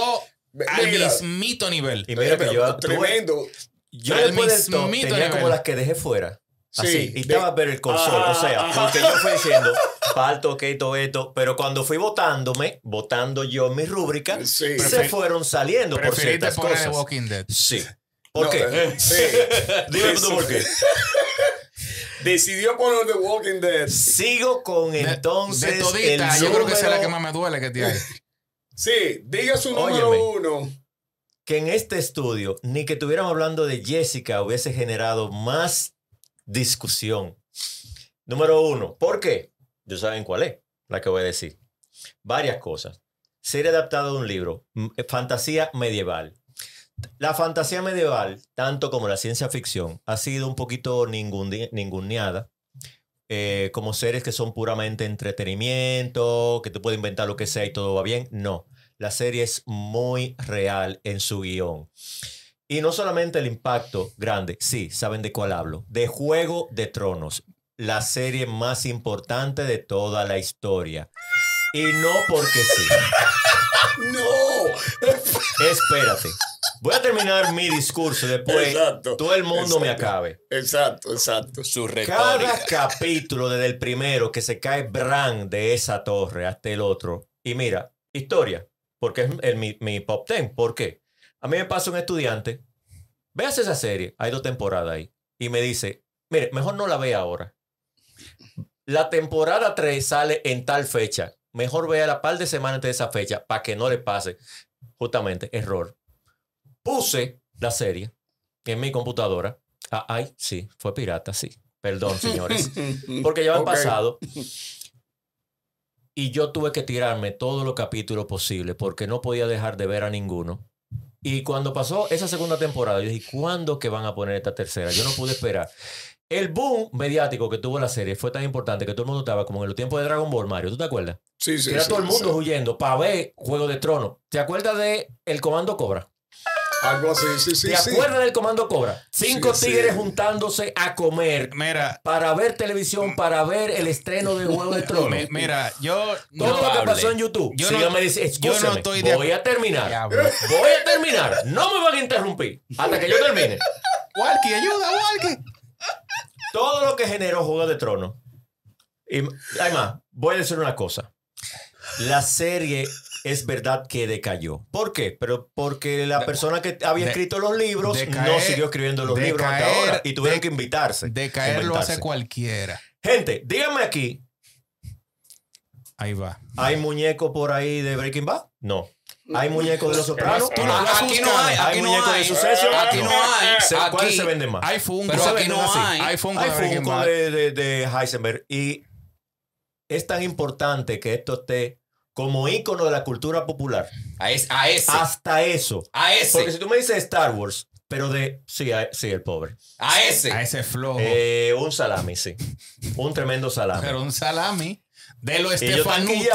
Ve- al mira, mismito nivel. Y mira que yo tremendo. Yo Al después del top tenía como nivel. las que dejé fuera. Sí, Así. Y de- estaba ver el console. Ah, o sea, ajá. porque yo fui diciendo, falta, ok, todo esto. Pero cuando fui votándome, votando yo en mi rúbrica, Sí. se fueron saliendo por ciertas poner cosas. Walking Dead. Sí. ¿Por No, qué? eh, sí. Dime tú por qué. Decidió poner The Walking Dead. Sigo con De- entonces de todita, el yo creo que esa es la que más me duele que hay. Sí, diga su número Óyeme. uno. que en este estudio, ni que estuviéramos hablando de Jessica, hubiese generado más discusión. Número uno, ¿por qué? Ya saben cuál es la que voy a decir. Varias cosas. Serie adaptada de un libro, eh, fantasía medieval. La fantasía medieval, tanto como la ciencia ficción, ha sido un poquito ninguneada. eh, como series que son puramente entretenimiento, que tú puedes inventar lo que sea y todo va bien. No, la serie es muy real en su guion. Y no solamente el impacto grande, sí, saben de cuál hablo, de Juego de Tronos, la serie más importante de toda la historia. Y no porque sí. No. Espérate. Voy a terminar mi discurso después. Exacto. Todo el mundo me acabe. Exacto, exacto. Su Cada retórica. capítulo, desde el primero que se cae Bran de esa torre hasta el otro. Y mira, historia, porque es el- mi, mi pop ten. ¿Por qué? A mí me pasa un estudiante, veas esa serie, hay dos temporadas ahí, y me dice, mire, mejor no la vea ahora. La temporada 3 sale en tal fecha. Mejor vea la par de semanas antes de esa fecha para que no le pase. Justamente, error. Puse la serie en mi computadora. Ah, ay, sí, fue pirata, sí. Perdón, señores. Porque ya han Ok. pasado. Y yo tuve que tirarme todos los capítulos posibles porque no podía dejar de ver a ninguno. Y cuando pasó esa segunda temporada, yo dije, ¿cuándo que van a poner esta tercera? Yo no pude esperar. El boom mediático que tuvo la serie fue tan importante que todo el mundo estaba como en los tiempos de Dragon Ball Mario. ¿Tú te acuerdas? Sí, sí, que era sí, todo el mundo sí. huyendo para ver Juego de Tronos. ¿Te acuerdas de El Comando Cobra? Algo así, sí, sí, ¿Te sí. acuerdas del Comando Cobra? Cinco Sí, sí. tigres juntándose a comer Mira, para ver televisión, para ver el estreno de Juego de Tronos. mi- mira, yo Todo no lo que hable. pasó en YouTube. Yo Sígame no- dice, yo no "Excúseme, estoy de voy a terminar. Diablo. Voy a terminar. No me van a interrumpir hasta que yo termine. Walkie, ayuda, Walkie. Todo lo que generó Juego de Tronos. Y además, voy a decir una cosa. La serie es verdad que decayó. ¿Por qué? Pero porque la persona que había escrito los libros no siguió escribiendo los libros hasta ahora y tuvieron de- que invitarse. De caer lo hace cualquiera. Gente, díganme aquí, Ahí va. ¿hay muñeco por ahí de Breaking Bad? No. ¿Hay muñeco de Los Sopranos? Tú has Aquí no hay, ¿Hay aquí no muñeco de hay. Succession? Aquí no hay. Se- ¿Cuál Aquí- se vende más? Hay Funko. Pero aquí venden no hay. Hay Funko Hay de Funko de, de, de Heisenberg y es tan importante que esto esté como ícono de la cultura popular. A, es- a ese. Hasta eso. A ese. Porque si tú me dices Star Wars, pero de... Sí, a- sí, el pobre. A ese. A ese flojo. Eh, un salami, sí. Un tremendo salami. Pero un salami de lo y yo tan Estefanuti.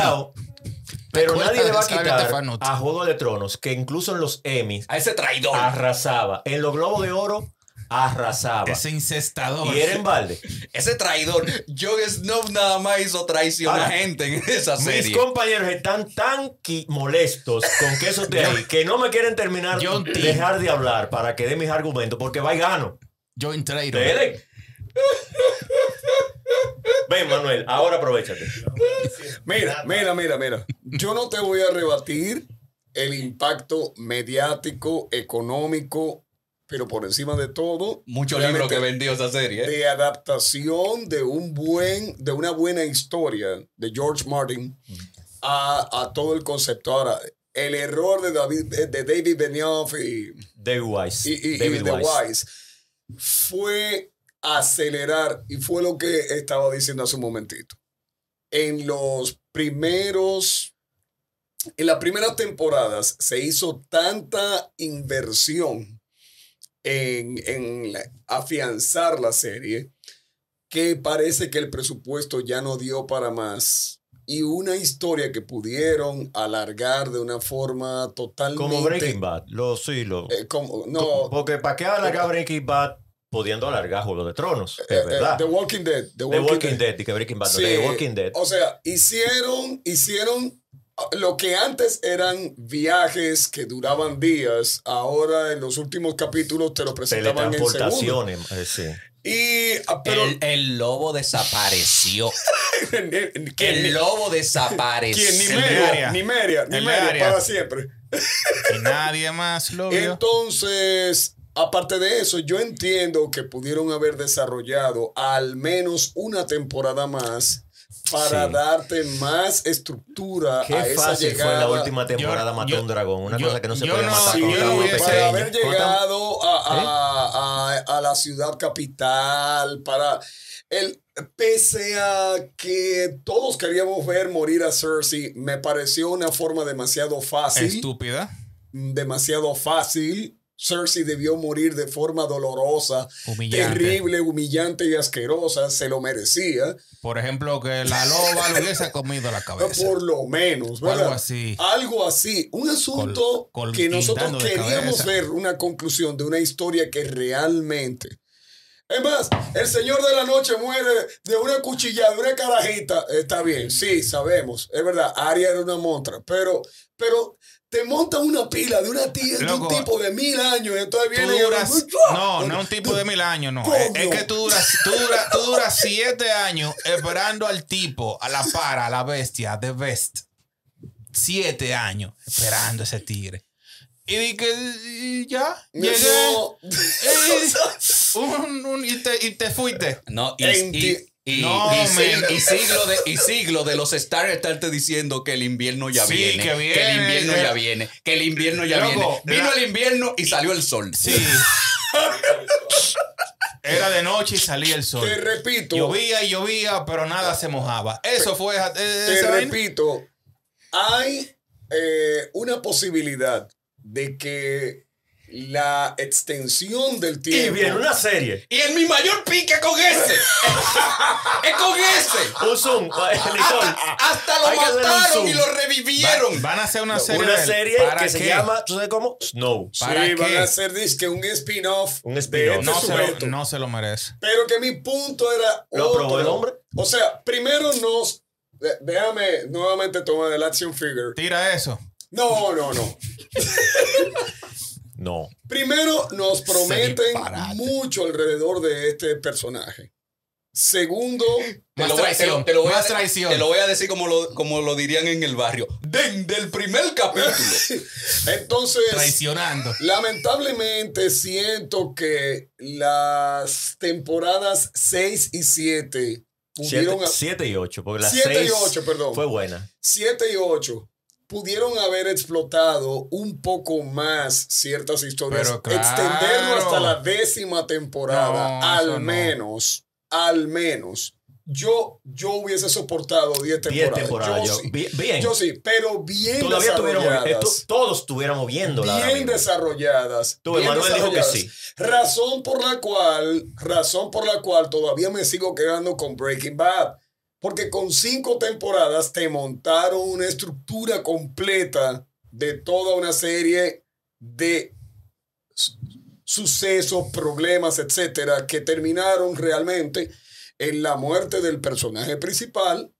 Pero nadie le va a quitar a Juego de Tronos, que incluso en los Emmys A ese traidor. arrasaba. En los Globos de Oro arrasaba. Ese incestador. Y era en balde. Ese traidor. Jon Snow nada más hizo traición a gente en esa Mis serie. compañeros están tan molestos con que eso esté ahí que no me quieren terminar John T. dejar de hablar para que dé mis argumentos porque va y gano. Joint Trader. Ven, Manuel, ahora aprovechate. Mira, mira, mira, mira. Yo no te voy a rebatir el impacto mediático, económico, pero por encima de todo, Mucho libro que vendió esa serie. ¿eh? de adaptación de un buen, de una buena historia de George Martin a, a todo el concepto. Ahora, el error de David, de David Benioff y, David Wise. y, y- y David Wise. Wise fue acelerar, y fue lo que estaba diciendo hace un momentito. En los primeros, en las primeras temporadas se hizo tanta inversión en, en la- afianzar la serie que parece que el presupuesto ya no dio para más. Y una historia que pudieron alargar de una forma totalmente... Como Breaking Bad. Lo, sí, lo. eh, como- no, Porque ¿para qué alargar Breaking Bad pudiendo alargar Juego de Tronos? eh, Es eh, verdad. The Walking Dead. The The Walking, Walking Dead. Dead y que Breaking Bad. Sí, The Walking Dead. O sea, hicieron, hicieron ah, lo que antes eran viajes que duraban días, ahora en los últimos capítulos te lo presentaban en segundo. Teletransportaciones. eh, sí. Y, ah, pero, el, el lobo desapareció. el lobo desapareció. ni El media, área. ni media, ni El media, área. para siempre. Y nadie más lo vio. Entonces, aparte de eso, yo entiendo que pudieron haber desarrollado al menos una temporada más para Sí. darte más estructura a Qué esa fácil llegada. fue la última temporada Yo- mató yo- un dragón. Una yo- cosa que no se puede no- matar Sí, con dragón hubiese- para haber llegado a, a- a- a la ciudad capital, para el pese a que todos queríamos ver morir a Cersei, me pareció una forma demasiado fácil, Estúpida. demasiado fácil. Cersei debió morir de forma dolorosa, Humillante. terrible, humillante y asquerosa, se lo merecía, Por ejemplo, que la loba le hubiese comido la cabeza. por lo menos, ¿verdad? algo así. Algo así, un asunto Col- que nosotros queríamos ver una conclusión de una historia que realmente... Es más, el Señor de la Noche muere de una cuchillada, de una carajita. Está bien, sí, sabemos. Es verdad, Arya era una montra, pero, pero te monta una pila de una tía, de un tipo de mil años y entonces Tú viene y duras, no, no un tipo de mil años, no. Es, es que tú duras, tú, duras, tú duras siete años esperando al tipo, a la para, a la bestia, de Best. Siete años esperando ese tigre. Y di que y ya, llegué. No, eh, un- un- y, te, y te fuiste. No, y, y- No, y siglo de, y siglo de los Star estarte diciendo que el invierno ya Sí, viene, que el viene, invierno que- ya viene, que el invierno ya Loco, viene. Vino la- el invierno y salió el sol. Sí. Era de noche y salía el sol. te repito, Llovía y llovía, pero nada se mojaba. Eso fue. eh, te repito, hay eh, una posibilidad de que la extensión del Y tiempo... viene una serie. Y en mi mayor pique con ese. es con ese. Un zoom. Nicole, Hasta lo mataron y lo revivieron. Van a hacer una serie. una serie ¿Para que se llama, ¿tú sabes cómo? Snow. Sí, ¿Para van qué? a hacer disque un spin-off. Un de spin-off. este No se, sujeto. lo, no se lo merece. Pero que mi punto era. ¿Lo otro. aprobó el hombre? O sea, primero nos. Déjame nuevamente tomar el action figure. Tira eso. No, no, no. No. Primero nos prometen mucho alrededor de este personaje. Segundo, Te Más lo, voy, te lo- traición, te lo voy a, traición. te lo voy a decir como lo, como lo dirían en el barrio. Desde el primer capítulo. entonces, Traicionando. lamentablemente siento que las temporadas 6 y 7 pudieron. 7 y 8, porque la 7 y 6 8, perdón. fue buena. 7 y 8 pudieron haber explotado un poco más ciertas historias. Pero claro. Extenderlo hasta la décima temporada, No, al no. menos, al menos. Yo, yo hubiese soportado 10 temporadas. 10 temporadas. Yo yo- sí, bi- bien. yo sí, pero bien Todavía desarrolladas. todos estuviéramos viendo bien desarrolladas. Tú, bien Emanuel dijo que desarrolladas. sí. Razón por la cual, razón por la cual todavía me sigo quedando con Breaking Bad. Porque con cinco temporadas te montaron una estructura completa de toda una serie de su- sucesos, problemas, etcétera, que terminaron realmente en la muerte del personaje principal,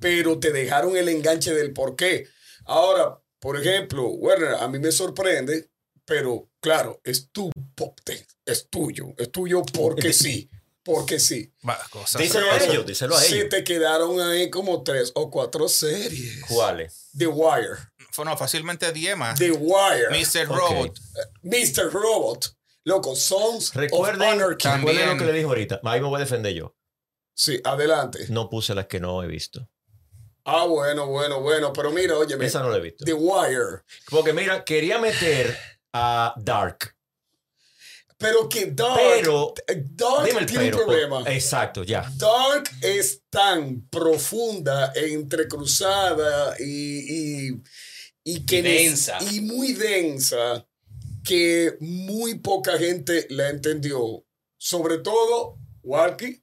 pero te dejaron el enganche del por qué. Ahora, por ejemplo, Werner, a mí me sorprende, pero claro, es tu pop es tuyo, es tuyo porque sí, porque sí. Cosas. Díselo a ellos, díselo a ellos. te quedaron ahí como tres o cuatro series. ¿Cuáles? The Wire, Fue, no, fácilmente 10 más. The Wire, Mr. Robot. Mr. Robot, loco, Sons Recuerden, of Anarchy. Recuerden lo que le dije ahorita. Ahí me voy a defender yo. Sí, adelante. No puse las que no he visto. Ah, bueno, bueno, bueno, pero mira, oye, Esa no la he visto. The Wire. Porque mira, quería meter a Dark. Pero que Dark, Pero, Dark Dime el tiene pero. un problema. Exacto, ya. Dark es tan profunda, e entrecruzada y, y, y que Y densa. y muy densa que muy poca gente la entendió. Sobre todo Walkie,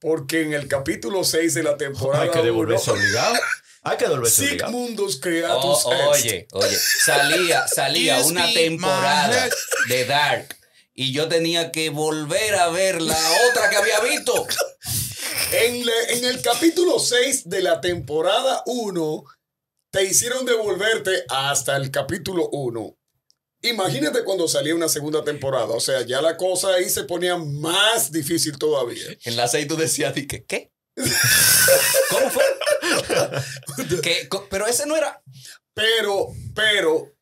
porque en el capítulo 6 de la temporada Hay que devolverse uno, obligado. Hay que devolverse obligado. Mundus Creatus Oh, oye, oye, salía, salía una temporada de Dark y yo tenía que volver a ver la otra que había visto. En, el capítulo 6 de la temporada 1, te hicieron devolverte hasta el capítulo 1. Imagínate cuando salía una segunda temporada. O sea, ya la cosa ahí se ponía más difícil todavía. En la 6 tú decías, que, ¿qué? ¿Cómo fue? ¿Qué? Co- Pero ese no era. Pero, pero,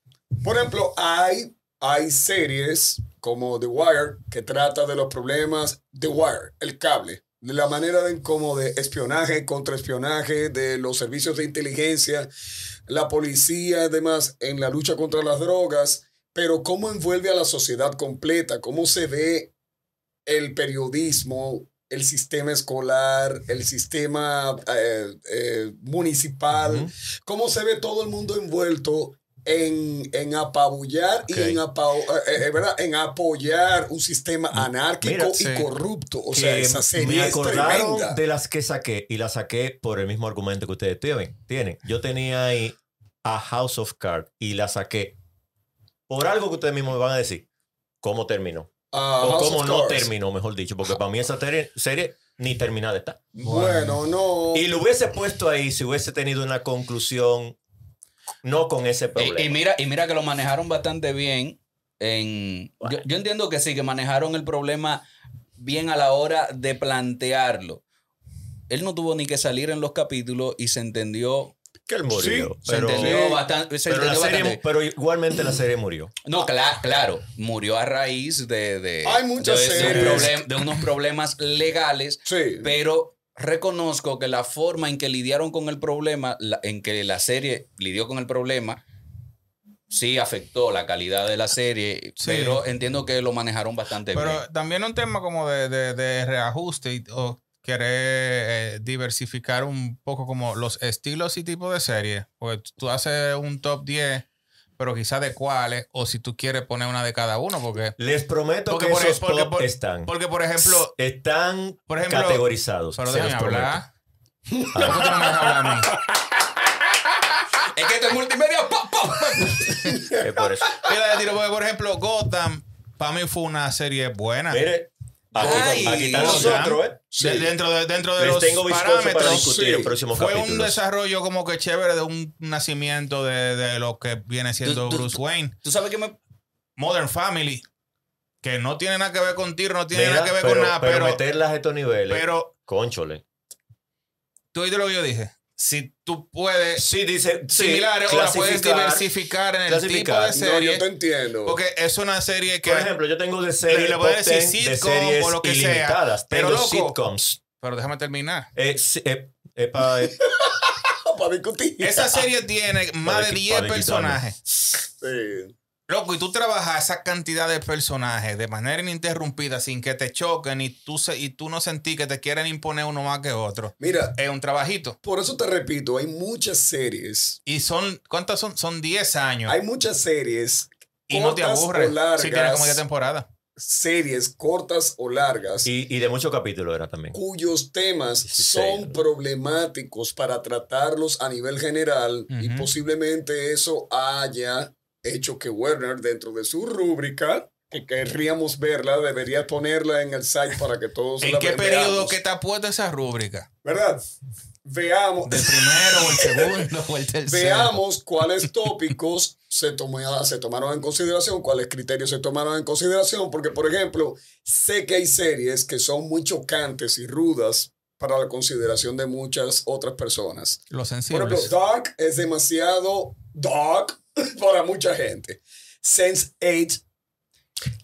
por ejemplo, hay, hay series como The Wire que trata de los problemas The Wire, el cable, de la manera de como de espionaje, contraespionaje, de los servicios de inteligencia, la policía y demás en la lucha contra las drogas, pero cómo envuelve a la sociedad completa, cómo se ve el periodismo, el sistema escolar, el sistema eh, eh, municipal, cómo se ve todo el mundo envuelto en, en apabullar y en, apa- eh, eh, ¿verdad? en apoyar un sistema anárquico Mira, y sí. corrupto. O sea, esa serie me es acordaron tremenda. de las que saqué y las saqué por el mismo argumento que ustedes tienen. tienen. Yo tenía ahí a House of Cards y la saqué por algo que ustedes mismos me van a decir. ¿Cómo terminó? Ah, o House cómo no terminó, mejor dicho. Porque para mí esa serie, serie ni terminada está. Bueno, no. Y lo hubiese puesto ahí si hubiese tenido una conclusión no con ese problema. y mira, y mira que lo manejaron bastante bien. En, yo, yo entiendo que sí, que manejaron el problema bien a la hora de plantearlo. Él no tuvo ni que salir en los capítulos y se entendió, que él murió. Sí, se pero, entendió bastante. se pero, la entendió serie- bastante. pero igualmente la serie murió. No, cla- claro, murió a raíz de, de, Hay muchas de- de un series. problem- de unos problemas legales, Sí. pero reconozco que la forma en que lidiaron con el problema, la- en que la serie lidió con el problema, sí afectó la calidad de la serie, Sí. pero entiendo que lo manejaron bastante Pero bien. también un tema como de, de- de reajuste o querer eh, diversificar un poco como los estilos y tipos de series. Porque tú haces un top 10, pero quizás de cuáles, o si tú quieres poner una de cada uno, porque, Les prometo Porque que por- esos porque por- están. porque por ejemplo, están por ejemplo- categorizados. pero déjame hablar. ¿Por qué tú no me dejas hablar a mí? Es que esto es multimedia. ¡pum, pum! Es por eso. Mira, te tiro, porque, por ejemplo, Gotham, para mí fue una serie buena. Mire, Ay, aquí están Gotham. nosotros, ¿eh? Sí. Dentro de, dentro de Les los tengo bizcocho para parámetros. discutir sí. en próximos Fue un desarrollo como que chévere de un nacimiento de, de lo que viene siendo Tú- tú- Bruce Wayne. Tú sabes que me... Modern Family, que no tiene nada que ver con tiro, no tiene Mira, nada que ver pero, con nada, pero pero, meterlas a estos niveles, pero conchole. tú oíste lo que yo dije. Si tú puedes, Sí, dice, sí, similares, ahora puedes diversificar en el clasificar. tipo de No, serie. yo te entiendo. porque es una serie que. Por ejemplo, yo tengo de Le- series, le voy a top decir 10 de sitcom series o lo que sea, ilimitadas. pero tengo loco. sitcoms. pero déjame terminar. Eh, sí, eh, eh, pa- eh, para discutir. Esa serie tiene más de Para 10 quitarme. personajes. Sí. Loco, y tú trabajas esa cantidad de personajes de manera ininterrumpida sin que te choquen y tú, se- y tú no sentí que te quieren imponer uno más que otro. Mira, Es un trabajito. por eso te repito, hay muchas series. Y son, ¿cuántas son? Son 10 años. Hay muchas series. y no te cortas aburre. o largas, Sí, tiene como 10 temporadas. series cortas o largas y, y de muchos capítulos era también. cuyos temas 16, son ¿no? problemáticos para tratarlos a nivel general y posiblemente eso haya hecho que Werner dentro de su rúbrica que querríamos verla debería ponerla en el site para que todos ¿En la qué periodo que te ha puesto esa rúbrica? verdad veamos ¿Del primero o el segundo o el tercero? veamos cuáles tópicos se, toma- se tomaron en consideración, cuáles criterios se tomaron en consideración, porque por ejemplo, sé que hay series que son muy chocantes y rudas para la consideración de muchas otras personas. Los Por ejemplo, sensibles. Dark es demasiado dark para mucha gente. Sense 8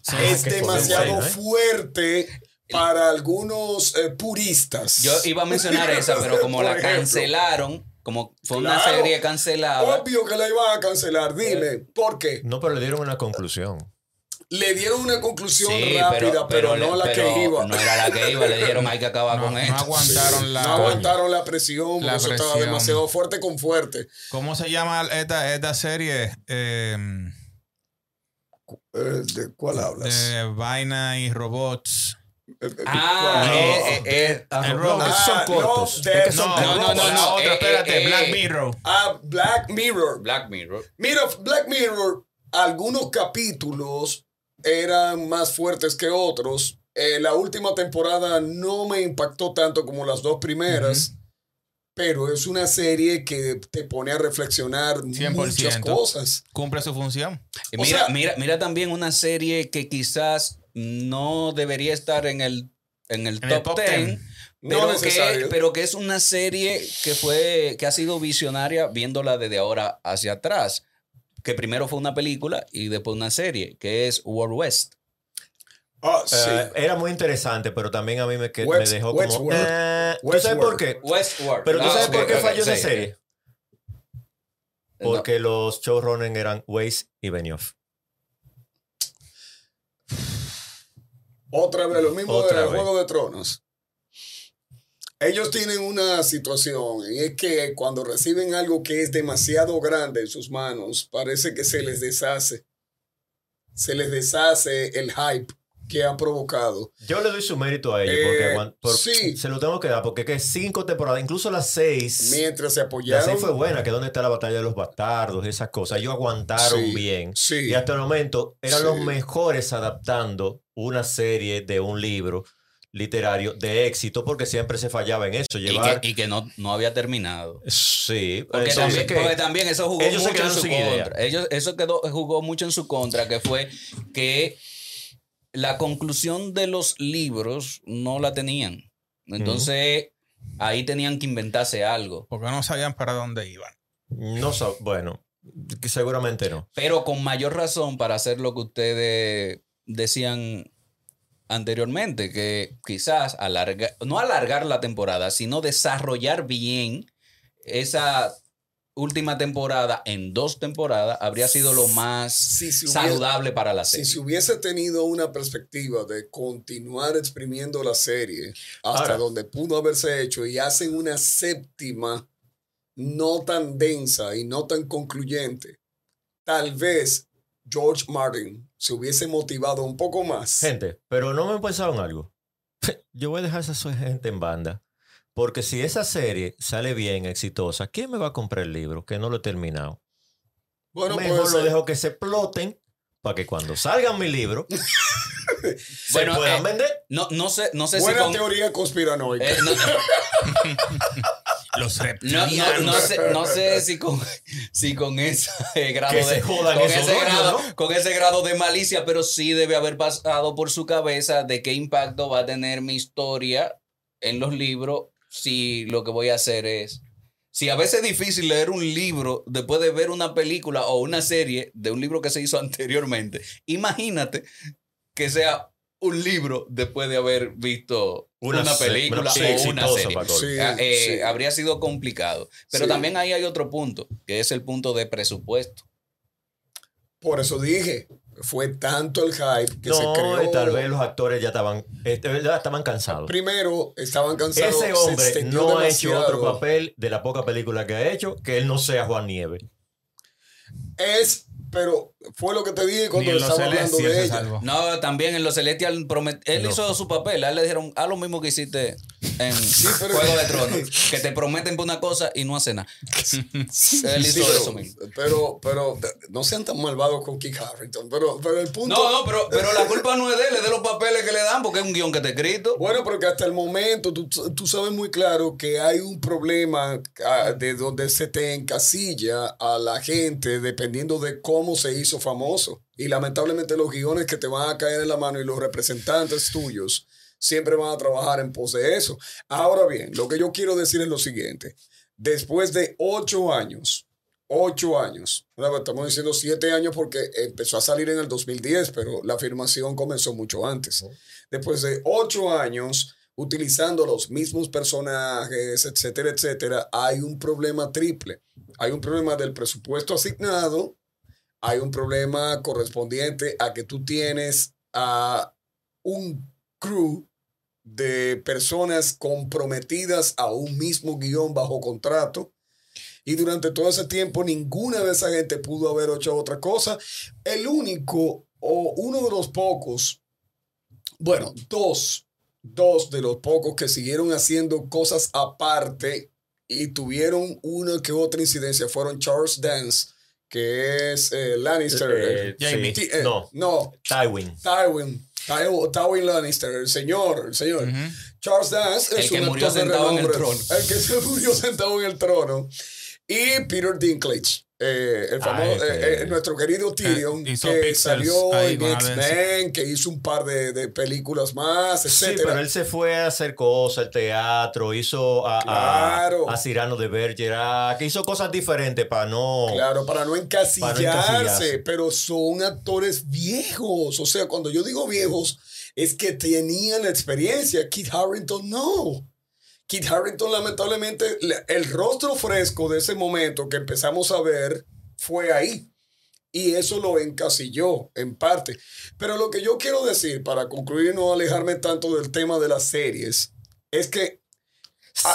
Ah, es demasiado ¿eh? fuerte para algunos eh, puristas. Yo iba a mencionar esa, pero como la ejemplo. cancelaron, como fue una serie cancelada, Obvio que la iban a cancelar. Dime, ¿por qué? No, pero le dieron una conclusión. Le dieron una conclusión Sí, rápida, pero, no la pero que iba. No era la que iba, le dijeron hay que acabar No, con no esto. aguantaron la. no aguantaron la presión, porque La eso estaba presión. demasiado fuerte con fuerte. ¿Cómo se llama esta, esta serie? Eh, Eh, ¿De cuál hablas? de vaina y robots. Eh, eh, Ah, eh, eh, eh, Ah, son no, cortos. de- Es que son No, no, no, no, otra, eh, espérate, eh, Black eh. Mirror. Ah, Black Mirror. Black Mirror. Mira, Black Mirror, algunos capítulos eran más fuertes que otros. Eh, la última temporada no me impactó tanto como las dos primeras, pero es una serie que te pone a reflexionar 100%. muchas cosas. Cumple su función. O Mira, sea- mira, mira también una serie que quizás no debería estar en el, en el En el top top 10, 10. No pero, que, pero que es una serie que fue que ha sido visionaria viéndola desde ahora hacia atrás. Que primero fue una película y después una serie, que es World West. Ah, sí. Eh, era muy interesante, pero también a mí me, que- me West- dejó como. Eh, ¿Tú sabes por qué? Westworld. Pero tú Ah, sabes por qué falló esa sí. serie. No. Porque los showrunners eran Weiss y Benioff. Otra vez, lo mismo Otra del vez. Juego de Tronos. Ellos tienen una situación y es que cuando reciben algo que es demasiado grande en sus manos, parece que se les deshace. Se les deshace el hype que ha provocado. Yo le doy su mérito a ellos Eh, porque sí. se lo tengo que dar porque es que cinco temporadas, incluso las seis. Mientras se La apoyaron. seis fue buena, que donde está la batalla de los bastardos, esas cosas. Ellos aguantaron Sí, bien. sí. Y hasta el momento eran los mejores adaptando una serie de un libro literario de éxito porque siempre se fallaba en eso. Y Llevar. que, y que no, no había terminado. Sí, Porque, también, que- porque también eso jugó ellos se mucho en su contra. Ellos, eso quedó, jugó mucho en su contra, que fue que la conclusión de los libros no la tenían. Entonces, ahí tenían que inventarse algo. Porque no sabían para dónde iban. No bueno, seguramente no. Pero con mayor razón para hacer lo que ustedes decían anteriormente, que quizás alargar, no alargar la temporada, sino desarrollar bien esa última temporada en dos temporadas habría sido lo más Si saludable para la Si serie. se hubiese tenido una perspectiva de continuar exprimiendo la serie hasta Ahora. donde pudo haberse hecho y hacen una séptima no tan densa y no tan concluyente, tal vez George Martin se hubiese motivado un poco más. Gente, pero no me he pensado en algo. Yo voy a dejar a esa gente en banda. Porque si esa serie sale bien, exitosa, ¿quién me va a comprar el libro? Que no lo he terminado. Bueno, Mejor pues, lo dejo que se exploten para que cuando salgan mi libro Bueno, se puedan eh, vender. No, no sé, no sé si buena con- teoría conspiranoica. eh, no, Los no, reptilianos. no- no sé, no sé si con, si con ese grado Que de con ese, grado, ¿no? con ese grado de malicia, pero sí debe haber pasado por su cabeza de qué impacto va a tener mi historia en los libros si lo que voy a hacer es si a veces es difícil leer un libro después de ver una película o una serie de un libro que se hizo anteriormente, imagínate que sea un libro después de haber visto una, película sí, o una serie. Sí, Ah, eh, sí. Habría sido complicado. Pero Sí. también ahí hay otro punto, que es el punto de presupuesto. Por eso dije, fue tanto el hype que se creó. y tal vez los actores ya estaban, de verdad, estaban cansados. Primero, estaban cansados. Ese se hombre no ha hecho otro papel de la poca película que ha hecho que él no sea Juan Nieves. Es, pero fue lo que te dije cuando estaba hablando de ella. No, también en los Celestial promet- él hizo su papel. A él le dijeron, haz lo mismo que hiciste en pero- Juego de Tronos, que te prometen por una cosa y no hace nada. él Sí, hizo pero, eso mismo. Pero, pero no sean tan malvados con Keith Harrington. Pero, pero el punto. No, no, pero, pero la culpa no es de él, es de los papeles que le dan, porque es un guion que está escrito. Bueno, porque hasta el momento tú, tú sabes muy claro que hay un problema ah, de donde se te encasilla a la gente dependiendo de cómo se hizo famoso. Y lamentablemente los guiones que te van a caer en la mano y los representantes tuyos siempre van a trabajar en pos de eso. Ahora bien, lo que yo quiero decir es lo siguiente. Después de ocho años, ocho años, ¿verdad? estamos diciendo siete años porque empezó a salir en el 2010, pero la filmación comenzó mucho antes. Después de ocho años utilizando los mismos personajes, etcétera, etcétera, hay un problema triple. Hay un problema del presupuesto asignado, hay un problema correspondiente a que tú tienes a un crew de personas comprometidas a un mismo guion bajo contrato. Y durante todo ese tiempo ninguna de esa gente pudo haber hecho otra cosa. El único o uno de los pocos, bueno, dos, dos de los pocos que siguieron haciendo cosas aparte y tuvieron una que otra incidencia fueron Charles Dance, que es eh, Lannister. Eh, Jamie. sí. Ti- eh, No, no, Tywin. Tywin. Ty- Tywin Lannister, el señor, el señor. Charles Dance El es que un murió actor de sentado en el renombre. trono. El que se murió sentado en el trono. Y Peter Dinklage, eh, el famoso, eh, eh, nuestro querido Tyrion, que Pixels salió en. X-Men, que hizo un par de, de películas más, Sí, etcétera. pero él se fue a hacer cosas, el teatro, hizo a, a- Claro. a Cyrano de Bergerac, hizo cosas diferentes para no... Claro, para no encasillarse, encasillarse. pero son actores viejos. O sea, cuando yo digo viejos, es que tenían la experiencia. Kit Harrington no. Kit Harrington, lamentablemente, le- el rostro fresco de ese momento que empezamos a ver fue ahí. Y eso lo encasilló en parte. Pero lo que yo quiero decir, para concluir y no alejarme tanto del tema de las series, es que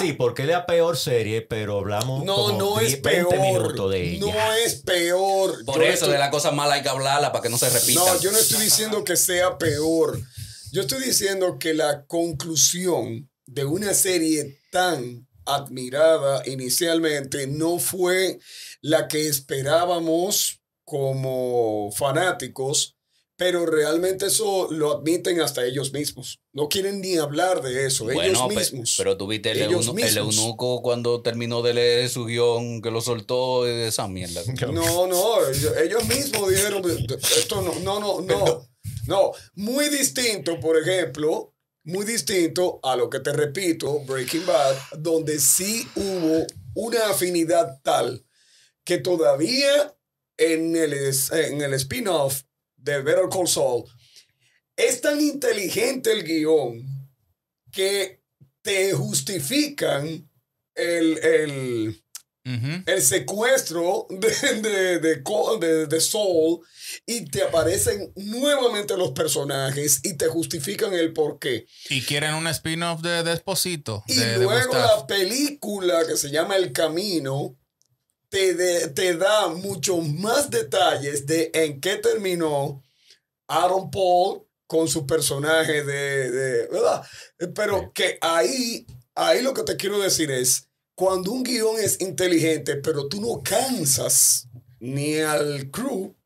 Sí, porque es la peor serie, pero hablamos no, como no 10, es peor. 20 minutos de ella. No es peor. Por Yo eso estoy- de la cosa mala hay que hablarla para que no se repita. No, yo no estoy diciendo que sea peor. Yo estoy diciendo que la conclusión de una serie tan admirada inicialmente no fue la que esperábamos como fanáticos, pero realmente eso lo admiten hasta ellos mismos. No quieren ni hablar de eso, Bueno, ellos mismos. pero tú viste el, eunuco, el eunuco cuando terminó de leer su guion, que lo soltó de esa mierda. No, no, ellos, ellos mismos dijeron, esto no, no, no, no, no, muy distinto, por ejemplo, muy distinto a lo que te repito, Breaking Bad, donde sí hubo una afinidad tal que todavía en el, en el spin-off de Better Call Saul es tan inteligente el guion que te justifican el, el, El secuestro de, de, de, de- de Saul y te aparecen nuevamente los personajes y te justifican el porqué. Y quieren un spin-off de Desposito. Y de, luego la película que se llama El Camino te, de- te da muchos más detalles de en qué terminó Aaron Paul con su personaje de, de- ¿verdad? Pero que ahí, ahí lo que te quiero decir es, cuando un guion es inteligente, pero tú no cansas ni al crew,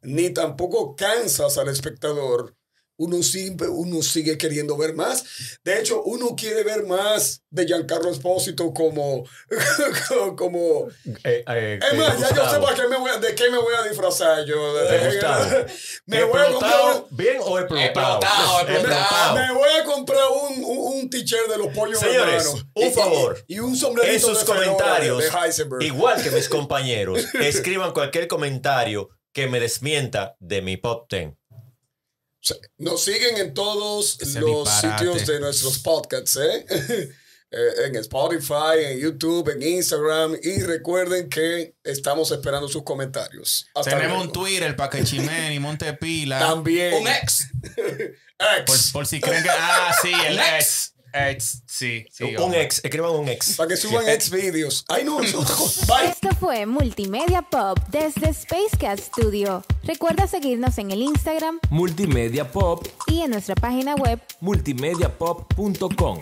ni tampoco cansas al espectador, uno sigue, uno sigue queriendo ver más. De hecho, uno quiere ver más de Giancarlo Espósito como, como Eh, eh, es más, ya yo sé para qué me voy a- de qué me voy a disfrazar yo. De- Gustavo. me, voy a ¿Explotado comprar, bien o explotado? Explotado, explotado. me voy a comprar un, un, un t-shirt de los pollos Señores, hermanos. un Y- favor. Y, un sombrerito En sus de comentarios, de Heisenberg. igual que mis compañeros, escriban cualquier comentario que me desmienta de mi pop 10. Nos siguen en todos Ese los disparate. sitios de nuestros podcasts, ¿eh? Eh, en Spotify, en YouTube, en Instagram. Y recuerden que estamos esperando sus comentarios. Hasta Tenemos luego. un Twitter para que Chimén y Montepila. También. Un ex. Ex. Por, por si creen que. Ah, sí, el ex. Ex, sí. sí un hombre. ex, escriban un ex. Para que suban ex videos. Ay, no, no. Bye. Esto fue Multimedia Pop desde Spacecast Studio. Recuerda seguirnos en el Instagram Multimedia Pop, y en nuestra página web multimediapop.com.